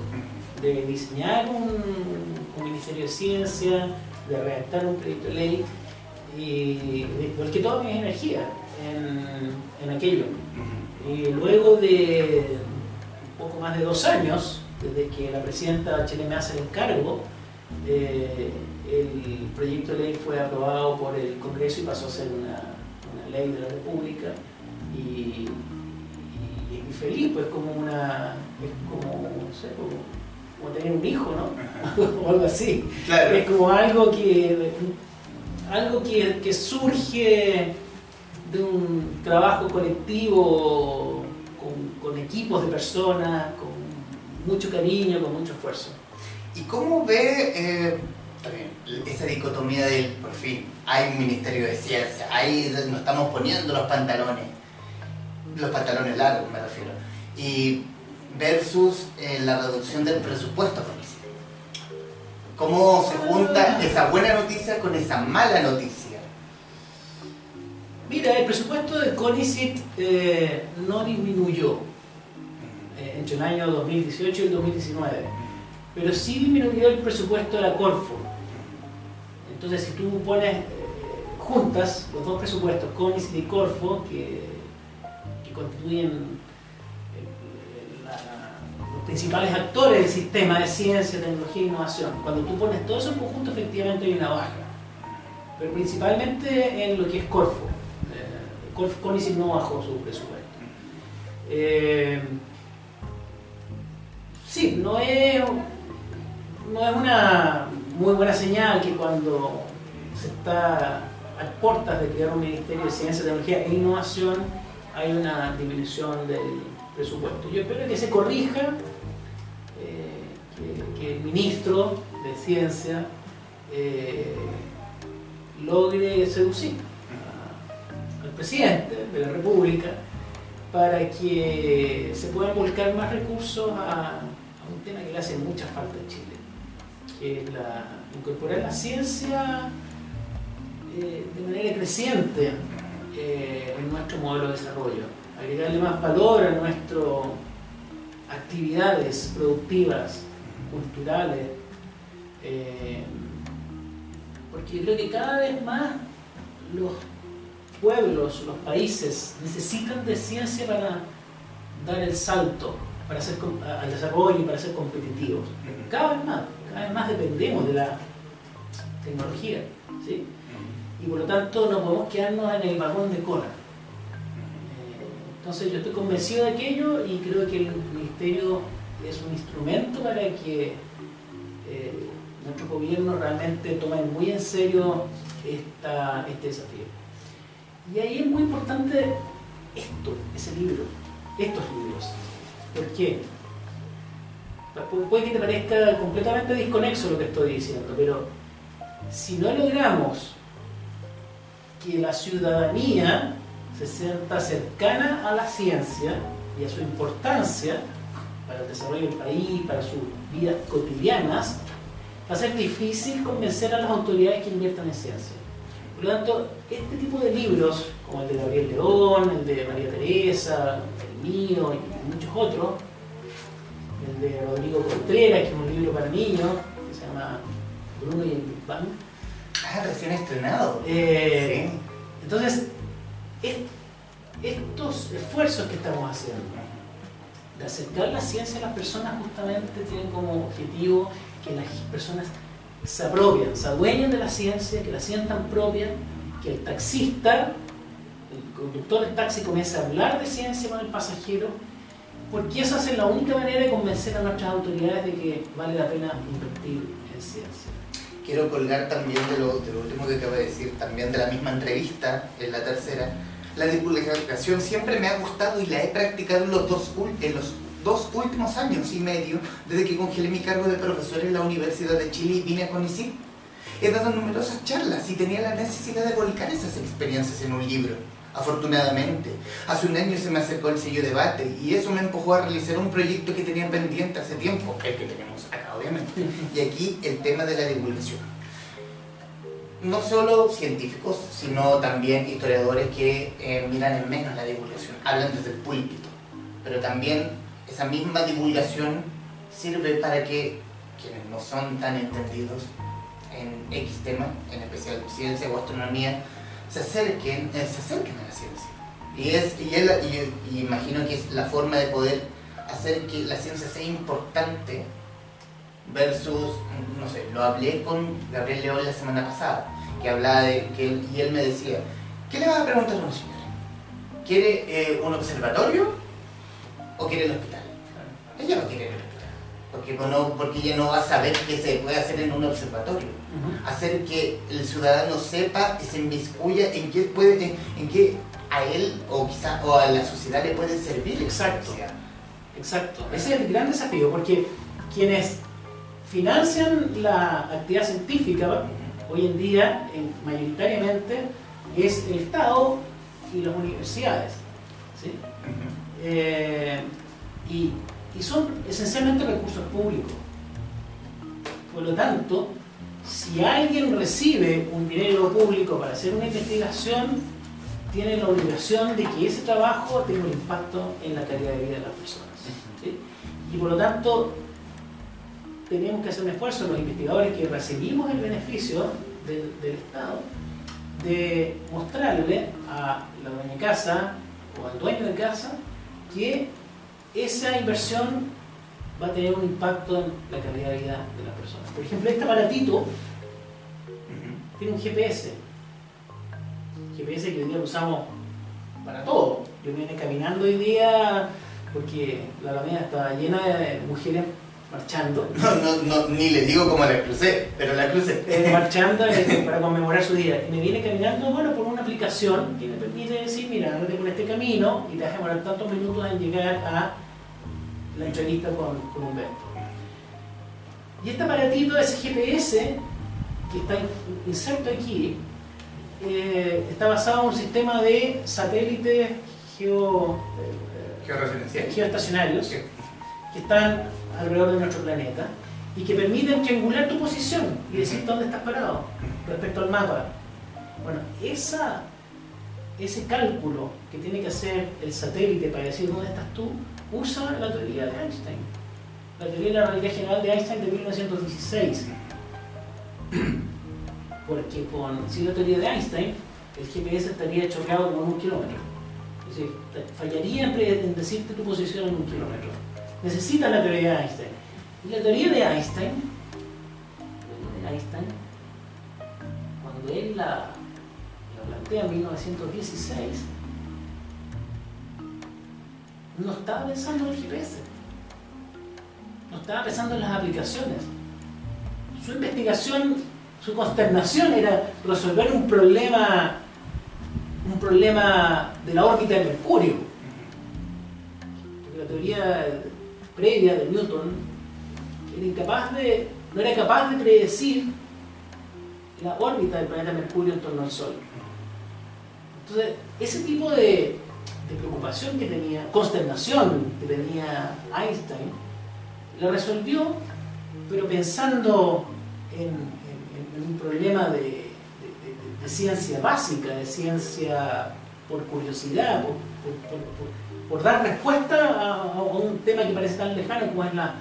[SPEAKER 2] de diseñar un, un Ministerio de Ciencia, de redactar un proyecto de ley y porque toda mi energía en, en aquello. Y luego de un poco más de dos años, desde que la presidenta Chile me hace el encargo, eh, el proyecto de ley fue aprobado por el Congreso y pasó a ser una, una ley de la República y, y, feliz, pues como una, es como, no sé, como como tener un hijo, ¿no? o algo así. Es como algo que, algo que, surge de un trabajo colectivo con, equipos de personas, con mucho cariño, con mucho esfuerzo.
[SPEAKER 1] ¿Y cómo ve eh, esa dicotomía del, por fin, hay un Ministerio de Ciencia, ahí nos estamos poniendo los pantalones, los pantalones largos me refiero, y versus eh, la reducción del presupuesto ¿Cómo se junta esa buena noticia con esa mala noticia?
[SPEAKER 2] Mira, el presupuesto de CONICIT eh, no disminuyó eh, entre el año 2018 y el 2019, pero sí disminuyó el presupuesto de la Corfo. Entonces, si tú pones juntas los dos presupuestos, CONICIT y Corfo, que, que constituyen principales actores del sistema de ciencia, tecnología e innovación. Cuando tú pones todo eso en conjunto, efectivamente hay una baja. Pero principalmente en lo que es Corfo. Eh, Conicet no bajó su presupuesto. Eh, sí, no es, no es una muy buena señal que cuando se está a puertas de crear un Ministerio de Ciencia, Tecnología e Innovación hay una disminución del presupuesto. Yo espero que se corrija que, el ministro de Ciencia eh, logre seducir al presidente de la República para que se puedan volcar más recursos a, un tema que le hace mucha falta a Chile, que es la, incorporar la ciencia eh, de manera creciente eh, en nuestro modelo de desarrollo, agregarle más valor a nuestras actividades productivas culturales, eh, porque yo creo que cada vez más los pueblos, los países necesitan de ciencia para dar el salto para ser, al desarrollo y para ser competitivos. Cada vez más, cada vez más dependemos de la tecnología. ¿sí? Y por lo tanto no podemos quedarnos en el vagón de cola. Eh, entonces yo estoy convencido de aquello y creo que el Ministerio es un instrumento para que eh, nuestro gobierno realmente tome muy en serio esta, este desafío. Y ahí es muy importante esto, ese libro, estos libros. ¿Por qué? Puede que te parezca completamente desconexo lo que estoy diciendo, pero si no logramos que la ciudadanía se sienta cercana a la ciencia y a su importancia, para el desarrollo del país, para sus vidas cotidianas, va a ser difícil convencer a las autoridades que inviertan en ciencia. Por lo tanto, este tipo de libros, como el de Gabriel León, el de María Teresa, el mío y muchos otros, el de Rodrigo Contreras, que es un libro para niños, que se llama Bruno y el Big Bang.
[SPEAKER 1] Ah, recién estrenado.
[SPEAKER 2] Eh, entonces, estos esfuerzos que estamos haciendo de acercar la ciencia a las personas justamente tienen como objetivo que las personas se apropian, se adueñen de la ciencia, que la sientan propia, que el taxista, el conductor del taxi comience a hablar de ciencia con el pasajero, porque esa es la única manera de convencer a nuestras autoridades de que vale la pena invertir en ciencia.
[SPEAKER 1] Quiero colgar también de lo, de lo último que acaba de decir, también de la misma entrevista, en la tercera, la divulgación siempre me ha gustado y la he practicado en los dos, en los dos últimos años y medio desde que congelé mi cargo de profesor en la Universidad de Chile y vine a CONICIT. He dado numerosas charlas y tenía la necesidad de volcar esas experiencias en un libro. Afortunadamente, hace un año se me acercó el sello debate y eso me empujó a realizar un proyecto que tenía pendiente hace tiempo, el que tenemos acá obviamente, y aquí el tema de la divulgación. No solo científicos, sino también historiadores que eh, miran en menos la divulgación, hablan desde el púlpito, pero también esa misma divulgación sirve para que quienes no son tan entendidos en X tema, en especial ciencia o astronomía, se acerquen, eh, se acerquen a la ciencia. Y, es, y, él, y, imagino que es la forma de poder hacer que la ciencia sea importante versus, no sé, lo hablé con Gabriel León la semana pasada, que hablaba de, que y él me decía, ¿qué le vas a preguntar a una señora? ¿Quiere eh, un observatorio o quiere el hospital? Ella no quiere el porque, no, porque ella no va a saber qué se puede hacer en un observatorio. Hacer que el ciudadano sepa y se inmiscuya en qué puede, en, qué a él o quizá o a la sociedad le puede servir.
[SPEAKER 2] Exacto. Exacto. Ese es el gran desafío, porque quienes financian la actividad científica hoy en día, mayoritariamente, es el Estado y las universidades. ¿sí? Eh, y, y son esencialmente recursos públicos. Por lo tanto, si alguien recibe un dinero público para hacer una investigación, tiene la obligación de que ese trabajo tenga un impacto en la calidad de vida de las personas. Y por lo tanto, tenemos que hacer un esfuerzo, los investigadores que recibimos el beneficio del, Estado, de mostrarle a la dueña de casa o al dueño de casa que esa inversión va a tener un impacto en la calidad de vida de las personas. Por ejemplo, este aparatito tiene un GPS. GPS que hoy día lo usamos para todo. Yo vine caminando hoy día porque la alameda está llena de mujeres marchando.
[SPEAKER 1] No, no, no, ni le digo cómo la crucé, pero la crucé.
[SPEAKER 2] Eh, marchando eh, para conmemorar su día. Y me viene caminando, bueno, por una aplicación que me permite decir, mira, andate por este camino y te vas a demorar tantos minutos en llegar a la entrevista con, con Humberto. Y este aparatito, ese GPS, que está inserto aquí, eh, está basado en un sistema de satélites geo, geoestacionarios que están alrededor de nuestro planeta y que permiten triangular tu posición y decir dónde estás parado respecto al mapa. Bueno, esa, ese cálculo que tiene que hacer el satélite para decir dónde estás tú, usa la teoría de Einstein. La teoría de la realidad general de Einstein de 1916. Porque con, si la teoría de Einstein, el GPS estaría chocado con un kilómetro. Es decir, fallaría en decirte tu posición en un kilómetro necesita la teoría de Einstein. Y la teoría de Einstein, de Einstein cuando él la, plantea en 1916, no estaba pensando en el GPS, no estaba pensando en las aplicaciones. Su investigación, su consternación era resolver un problema, un problema de la órbita de Mercurio. Porque la teoría previa de Newton era incapaz de, no era capaz de predecir la órbita del planeta Mercurio en torno al Sol. Entonces, ese tipo de, preocupación que tenía, consternación que tenía Einstein, la resolvió, pero pensando en, un problema de, de ciencia básica, de ciencia por curiosidad, por, dar respuesta a, un tema que parece tan lejano como es la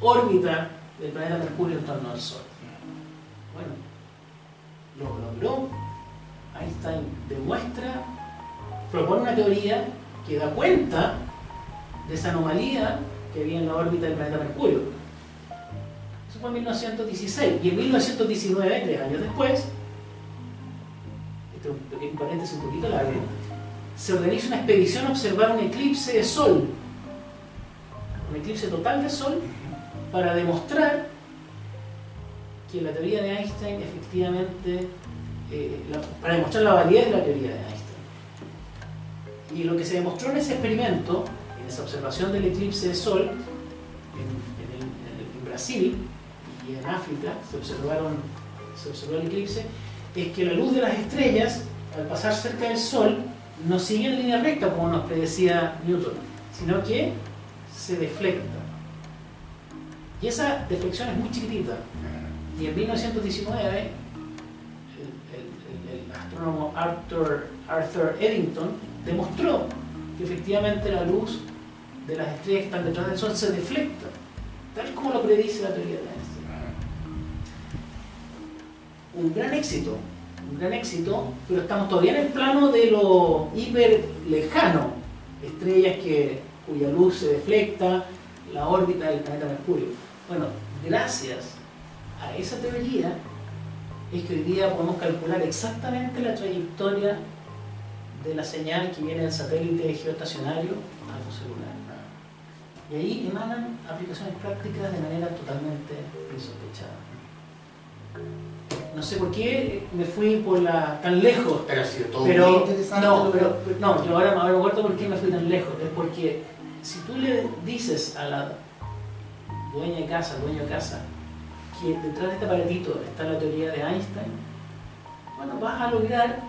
[SPEAKER 2] órbita del planeta Mercurio en torno al Sol. Bueno, lo logró, Einstein demuestra, propone una teoría que da cuenta de esa anomalía que había en la órbita del planeta Mercurio. Eso fue en 1916. Y en 1919, tres años después, este es un paréntesis un poquito largo, se organiza una expedición a observar un eclipse de Sol, un eclipse total de Sol, para demostrar que la teoría de Einstein efectivamente, eh, para demostrar la validez de la teoría de Einstein. Y lo que se demostró en ese experimento, en esa observación del eclipse de Sol, en, Brasil y en África, se, observaron, se observó el eclipse, es que la luz de las estrellas, al pasar cerca del Sol, no sigue en línea recta como nos predecía Newton, sino que se deflecta. Y esa deflexión es muy chiquitita. Y en 1919, el, el astrónomo Arthur, Arthur Eddington demostró que efectivamente la luz de las estrellas que están detrás del Sol se deflecta, tal como lo predice la teoría de Einstein. Un gran éxito, un gran éxito, pero estamos todavía en el plano de lo hiper lejano, estrellas que, cuya luz se deflecta, la órbita del planeta Mercurio. Bueno, gracias a esa teoría es que hoy día podemos calcular exactamente la trayectoria de la señal que viene del satélite geoestacionario a tu celular. Y ahí emanan aplicaciones prácticas de manera totalmente insospechada. No sé por qué me fui por la tan lejos.
[SPEAKER 1] Pero ha sido todo
[SPEAKER 2] pero,
[SPEAKER 1] muy interesante.
[SPEAKER 2] No, pero, no, yo ahora me acuerdo por qué me fui tan lejos. Es porque si tú le dices a la dueña de casa, dueño de casa, que detrás de este aparatito está la teoría de Einstein, bueno, vas a lograr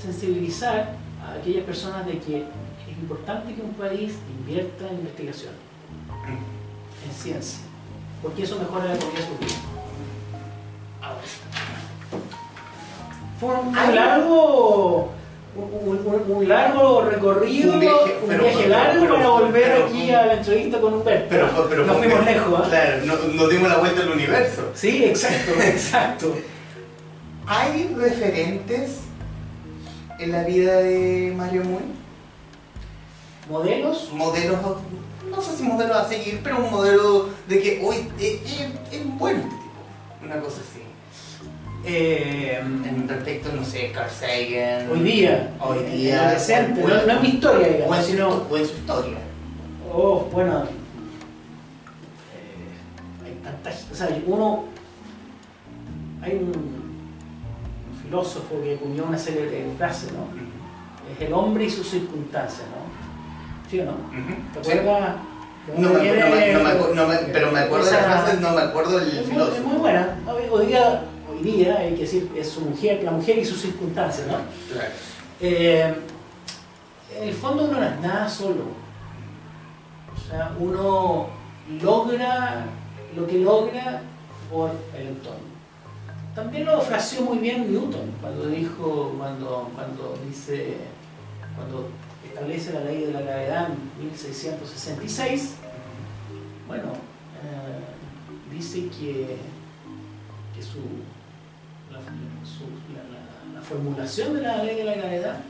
[SPEAKER 2] sensibilizar a aquellas personas de que es importante que un país invierta en investigación, en ciencia, porque eso mejora la su vida. Ahora, fue un largo, un, largo recorrido, un viaje, largo para volver aquí a la entrevista con Humberto.
[SPEAKER 1] Pero, pero
[SPEAKER 2] nos fuimos lejos.
[SPEAKER 1] ¿eh? Claro, nos dimos la vuelta al universo.
[SPEAKER 2] Sí, exacto, exacto.
[SPEAKER 1] ¿Hay referentes en la vida de Mario Muy?
[SPEAKER 2] ¿Modelos?
[SPEAKER 1] Modelos, no sé si modelos a seguir, pero un modelo de que hoy es, bueno este tipo. Una cosa así. Eh, en respecto, no sé, Carl Sagan.
[SPEAKER 2] Hoy día.
[SPEAKER 1] Hoy día.
[SPEAKER 2] Presente, no, es mi historia, digamos.
[SPEAKER 1] O en, sino, o en su historia.
[SPEAKER 2] Oh, bueno. Eh, hay tantas. O sea, uno. Hay un filósofo que acuñó una serie de frases, ¿no? Es el hombre y sus circunstancias, ¿no? ¿Sí o no? ¿Te acuerdas?
[SPEAKER 1] No, me, no, me, pero me acuerdo de la frase, no me acuerdo del filósofo.
[SPEAKER 2] Es muy buena. Hoy día, hoy día hay que decir, es su mujer, la mujer y sus circunstancias, ¿no?
[SPEAKER 1] Claro.
[SPEAKER 2] Eh, en el fondo uno no es nada solo. O sea, uno logra lo que logra por el entorno. También lo fraseó muy bien Newton cuando dijo, cuando, cuando dice, cuando establece la ley de la gravedad en 1666, bueno, eh, dice que, que su, la, la, formulación de la ley de la gravedad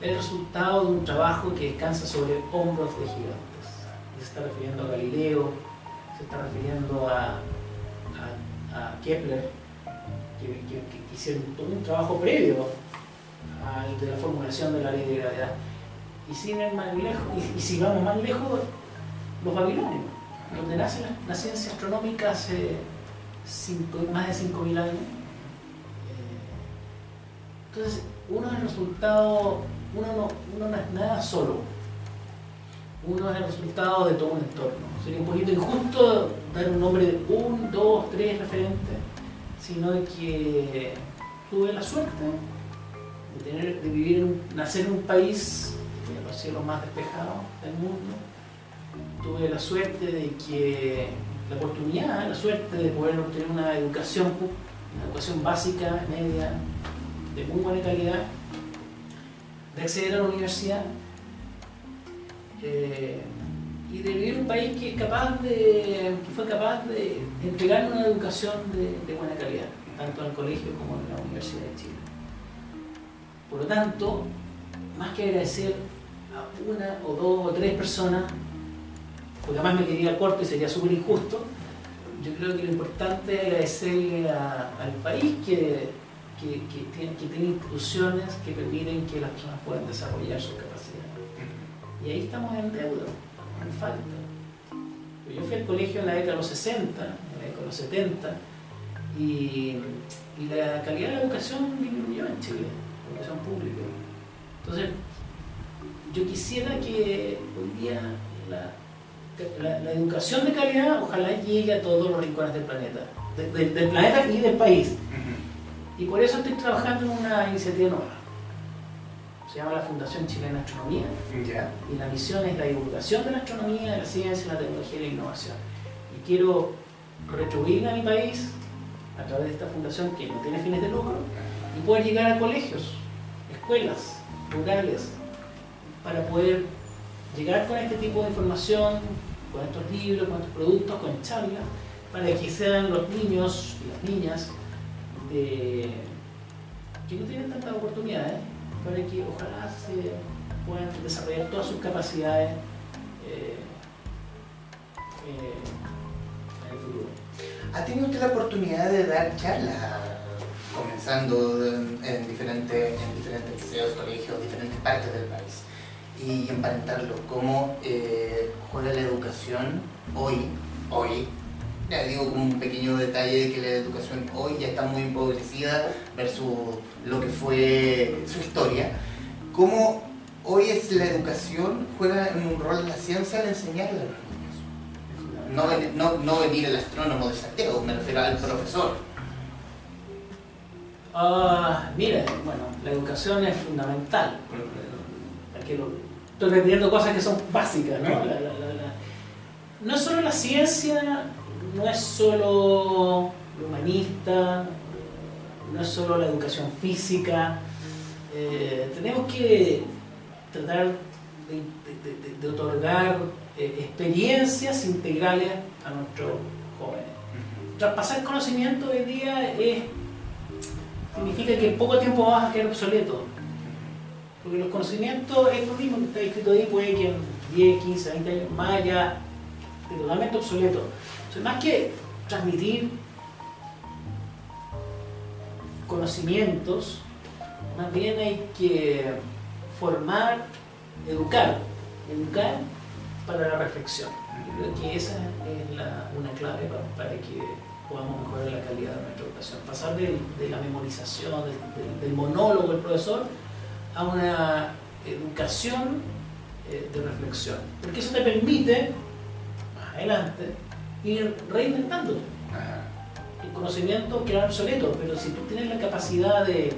[SPEAKER 2] es el resultado de un trabajo que descansa sobre hombros de gigantes. Se está refiriendo a Galileo, se está refiriendo a, a Kepler, que, hicieron todo un trabajo previo al de la formulación de la ley de gravedad. Y, si vamos más lejos, los babilonios, donde nace la, ciencia astronómica hace más de 5.000 años. Eh, entonces, uno es el resultado, uno no, uno no es nada solo, uno es el resultado de todo un entorno. Sería un poquito injusto dar un nombre de un, dos, tres referentes sino que tuve la suerte de, tener, de vivir, nacer en un país de los cielos más despejados del mundo. Tuve la suerte de que, la oportunidad, la suerte de poder obtener una educación, una educación básica, media, de muy buena calidad, de acceder a la universidad eh, y de vivir un país que, capaz de, que fue capaz de entregar una educación de, buena calidad, tanto en el colegio como en la Universidad de Chile. Por lo tanto, más que agradecer a una o dos o tres personas, porque además me quería corto y sería súper injusto, yo creo que lo importante es agradecerle al país que, que, que tiene, que tiene instituciones que permiten que las personas puedan desarrollar sus capacidades. Y ahí estamos en deuda, en falta. Yo fui al colegio en la década de los 60, en la década de los 70, y, y la calidad de la educación disminuyó en Chile, la educación pública. Entonces, yo quisiera que hoy día la, la- la educación de calidad ojalá llegue a todos los rincones del planeta, de- de- del planeta y del país. Y por eso estoy trabajando en una iniciativa nueva. Se llama la Fundación Chilena de Astronomía y la misión es la divulgación de la astronomía, de la ciencia, la tecnología y la innovación. Y quiero retribuirle a mi país a través de esta fundación que no tiene fines de lucro y poder llegar a colegios, escuelas rurales para poder llegar con este tipo de información, con estos libros, con estos productos, con charlas, para que sean los niños y las niñas de- que no tienen tantas oportunidades, para que ojalá se puedan desarrollar todas sus capacidades eh, eh, en el futuro.
[SPEAKER 1] ¿Ha tenido usted la oportunidad de dar charlas, comenzando en, en diferentes, en diferentes liceos, colegios, diferentes partes del país? Y emparentarlo, cómo eh, juega la educación hoy, hoy, ya digo como un pequeño detalle de que la educación hoy ya está muy empobrecida versus lo que fue su historia, cómo hoy es la educación juega un rol en la ciencia al enseñarle a los niños. No, no, no venir el astrónomo de Santiago, me refiero al profesor.
[SPEAKER 2] Ah, mira, bueno, la educación es fundamental. Porque lo- estoy repitiendo cosas que son básicas, ¿no? La- la- la- no solo la ciencia, no es solo lo humanista, no es solo la educación física. Eh, tenemos que tratar de, de- de- de otorgar eh, experiencias integrales a nuestros jóvenes. Traspasar conocimiento hoy día es significa que en poco tiempo vas a quedar obsoleto. Porque los conocimientos es lo mismo que está escrito ahí, puede que en 10, 15, 20 años más ya totalmente obsoleto. Más que transmitir conocimientos, más bien hay que formar, educar, educar para la reflexión. Yo creo que esa es la- una clave pa- para, que podamos mejorar la calidad de nuestra educación. Pasar de, la memorización, del monólogo del profesor, a una educación eh, de reflexión. Porque eso te permite, más adelante, ir reinventándote. El conocimiento queda obsoleto, pero si tú tienes la capacidad de,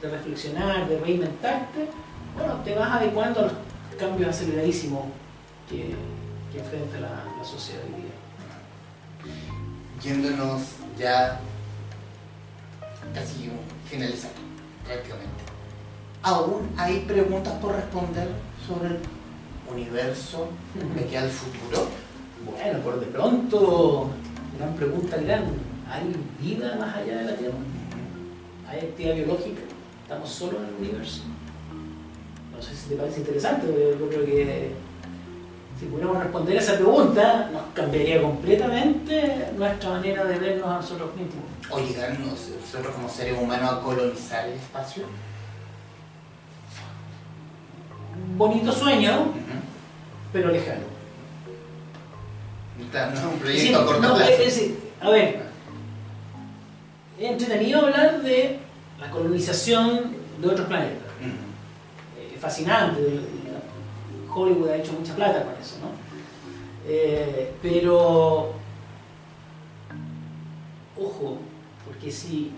[SPEAKER 2] de reflexionar, de reinventarte, bueno, te vas adecuando a los cambios aceleradísimos que, que enfrenta la, la sociedad hoy día.
[SPEAKER 1] Yéndonos ya casi finalizando, prácticamente. ¿Aún hay preguntas por responder sobre el universo de que al futuro?
[SPEAKER 2] Bueno, por de pronto, gran pregunta gran. ¿Hay vida más allá de la Tierra? ¿Hay actividad biológica? ¿Estamos solos en el universo? No sé si te parece interesante, pero yo creo que si pudiéramos responder esa pregunta, nos cambiaría completamente nuestra manera de vernos a nosotros mismos.
[SPEAKER 1] ¿O llegar nos- nosotros como seres humanos a colonizar el espacio?
[SPEAKER 2] Un bonito sueño, pero lejano.
[SPEAKER 1] No es un
[SPEAKER 2] Es
[SPEAKER 1] proyecto a corto
[SPEAKER 2] no,
[SPEAKER 1] plazo.
[SPEAKER 2] es decir, a ver, es entretenido hablar de la colonización de otros planetas. Eh, fascinante. Hollywood ha hecho mucha plata con eso, ¿no? Eh, pero, ojo, porque si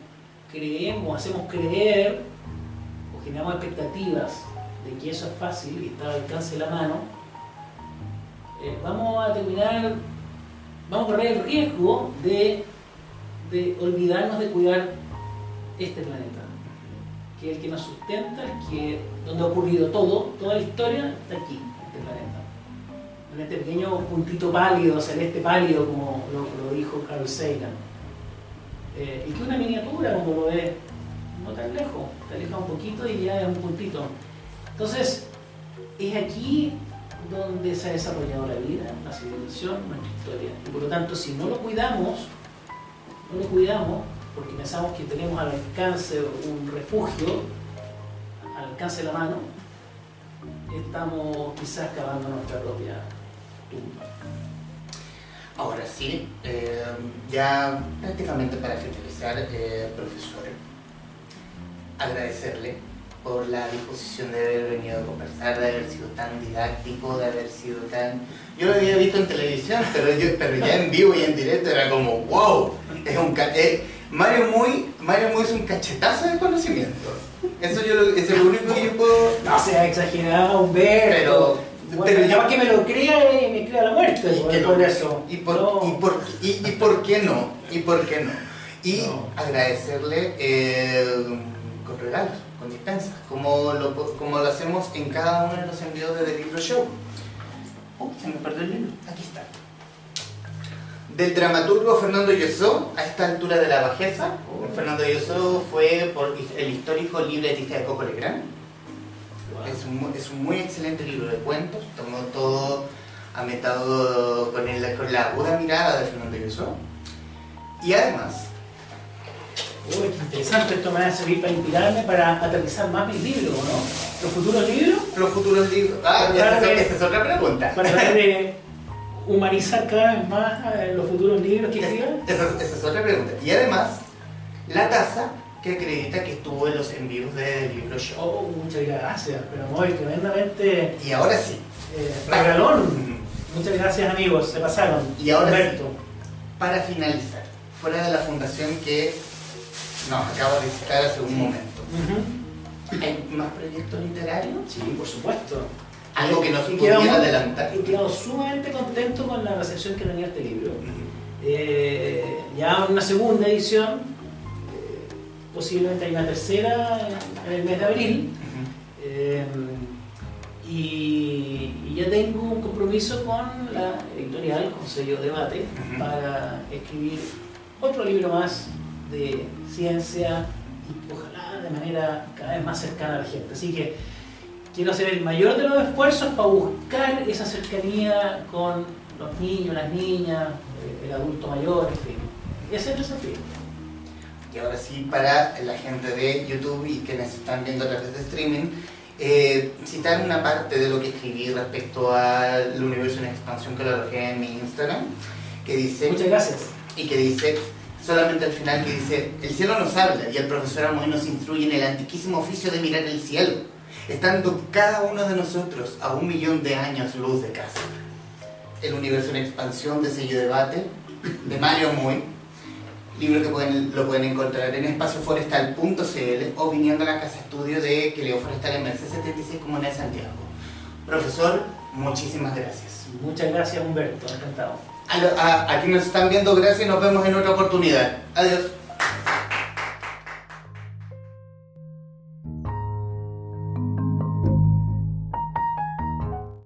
[SPEAKER 2] creemos, hacemos creer o generamos expectativas de que eso es fácil y está al alcance de la mano, eh, vamos a terminar, vamos a correr el riesgo de, de olvidarnos de cuidar este planeta que es el que nos sustenta, que, donde ha ocurrido todo, toda la historia, está aquí, este planeta. En este pequeño puntito pálido, celeste pálido, como lo, dijo Carl Sagan. Eh, y que una miniatura, como lo ves, no tan lejos, te aleja un poquito y ya es un puntito. Entonces, es aquí donde se ha desarrollado la vida, la civilización, nuestra historia. Y por lo tanto, si no lo cuidamos, no lo cuidamos, porque pensamos que tenemos al alcance un refugio, al alcance de la mano, estamos quizás cavando nuestra propia tumba.
[SPEAKER 1] Ahora sí, eh, ya prácticamente para finalizar, eh, profesor, agradecerle por la disposición de haber venido a conversar, de haber sido tan didáctico, de haber sido tan... Yo lo había visto en televisión, pero, yo, pero ya en vivo y en directo era como, wow, es un... Eh, Mario Muy, Mario Muy es un cachetazo de conocimiento. Eso, yo lo, es lo único que yo puedo...
[SPEAKER 2] No sea exagerado, Humberto. Pero, pero ya que me lo crea y me crea la muerte.
[SPEAKER 1] Y, por, eso. Y por, y, por, y, por qué no? ¿Y por qué no? Y agradecerle eh, con regalos, con dispensas, como lo, como lo hacemos en cada uno de los envíos de The Libro Show. Oh, se me perdió el libro. Aquí está del dramaturgo Fernando Yosó a esta altura de la bajeza. Fernando Yosó fue por el histórico libretista de Coco Legrand. Es, un, es un muy excelente libro de cuentos, tomó todo ametado con, el, con la aguda mirada de Fernando Yosó. Y además...
[SPEAKER 2] Uy, qué interesante, esto me va a servir para inspirarme para aterrizar más mis libros, ¿no? ¿Los futuros libros?
[SPEAKER 1] Los futuros libros. Ah, esa, es otra pregunta.
[SPEAKER 2] Para humanizar cada vez más eh, los futuros libros que escriban?
[SPEAKER 1] Esa, es otra pregunta. Y además, la tasa que acredita que estuvo en los envíos del libro show.
[SPEAKER 2] Oh, muchas gracias, pero muy tremendamente.
[SPEAKER 1] Y ahora sí.
[SPEAKER 2] Eh, regalón. Muchas gracias amigos, se pasaron.
[SPEAKER 1] Y ahora sí, para finalizar, fuera de la fundación que nos acabo de citar hace un momento, ¿hay más proyectos literarios?
[SPEAKER 2] Sí, por supuesto
[SPEAKER 1] algo que nos pudiera adelantar.
[SPEAKER 2] He quedado sumamente contento con la recepción que tenía este libro. Eh, ya una segunda edición, eh, posiblemente hay una tercera en el mes de abril. Eh, y, ya tengo un compromiso con la editorial, con sello debate, para escribir otro libro más de ciencia y ojalá de manera cada vez más cercana a la gente. Así que quiero hacer el mayor de los esfuerzos para buscar esa cercanía con los niños, las niñas, eh, el adulto mayor, en fin. Ese es el desafío.
[SPEAKER 1] Y ahora sí, para la gente de YouTube y que nos están viendo a través de streaming, eh, citar una parte de lo que escribí respecto al universo en expansión que lo alojé en mi Instagram, que dice...
[SPEAKER 2] Muchas gracias.
[SPEAKER 1] Y que dice, solamente al final, que dice, el cielo nos habla y el profesor Amoy nos instruye en el antiquísimo oficio de mirar el cielo estando cada uno de nosotros a un millón de años luz de casa. El universo en expansión de sello debate de Mario Muy, libro que pueden, lo pueden encontrar en espacioforestal.cl o viniendo a la casa estudio de Queleo Forestal en Mercedes 76 Comuna de Santiago. Profesor, muchísimas gracias.
[SPEAKER 2] Muchas gracias Humberto, encantado.
[SPEAKER 1] A, quienes nos están viendo, gracias y nos vemos en otra oportunidad. Adiós.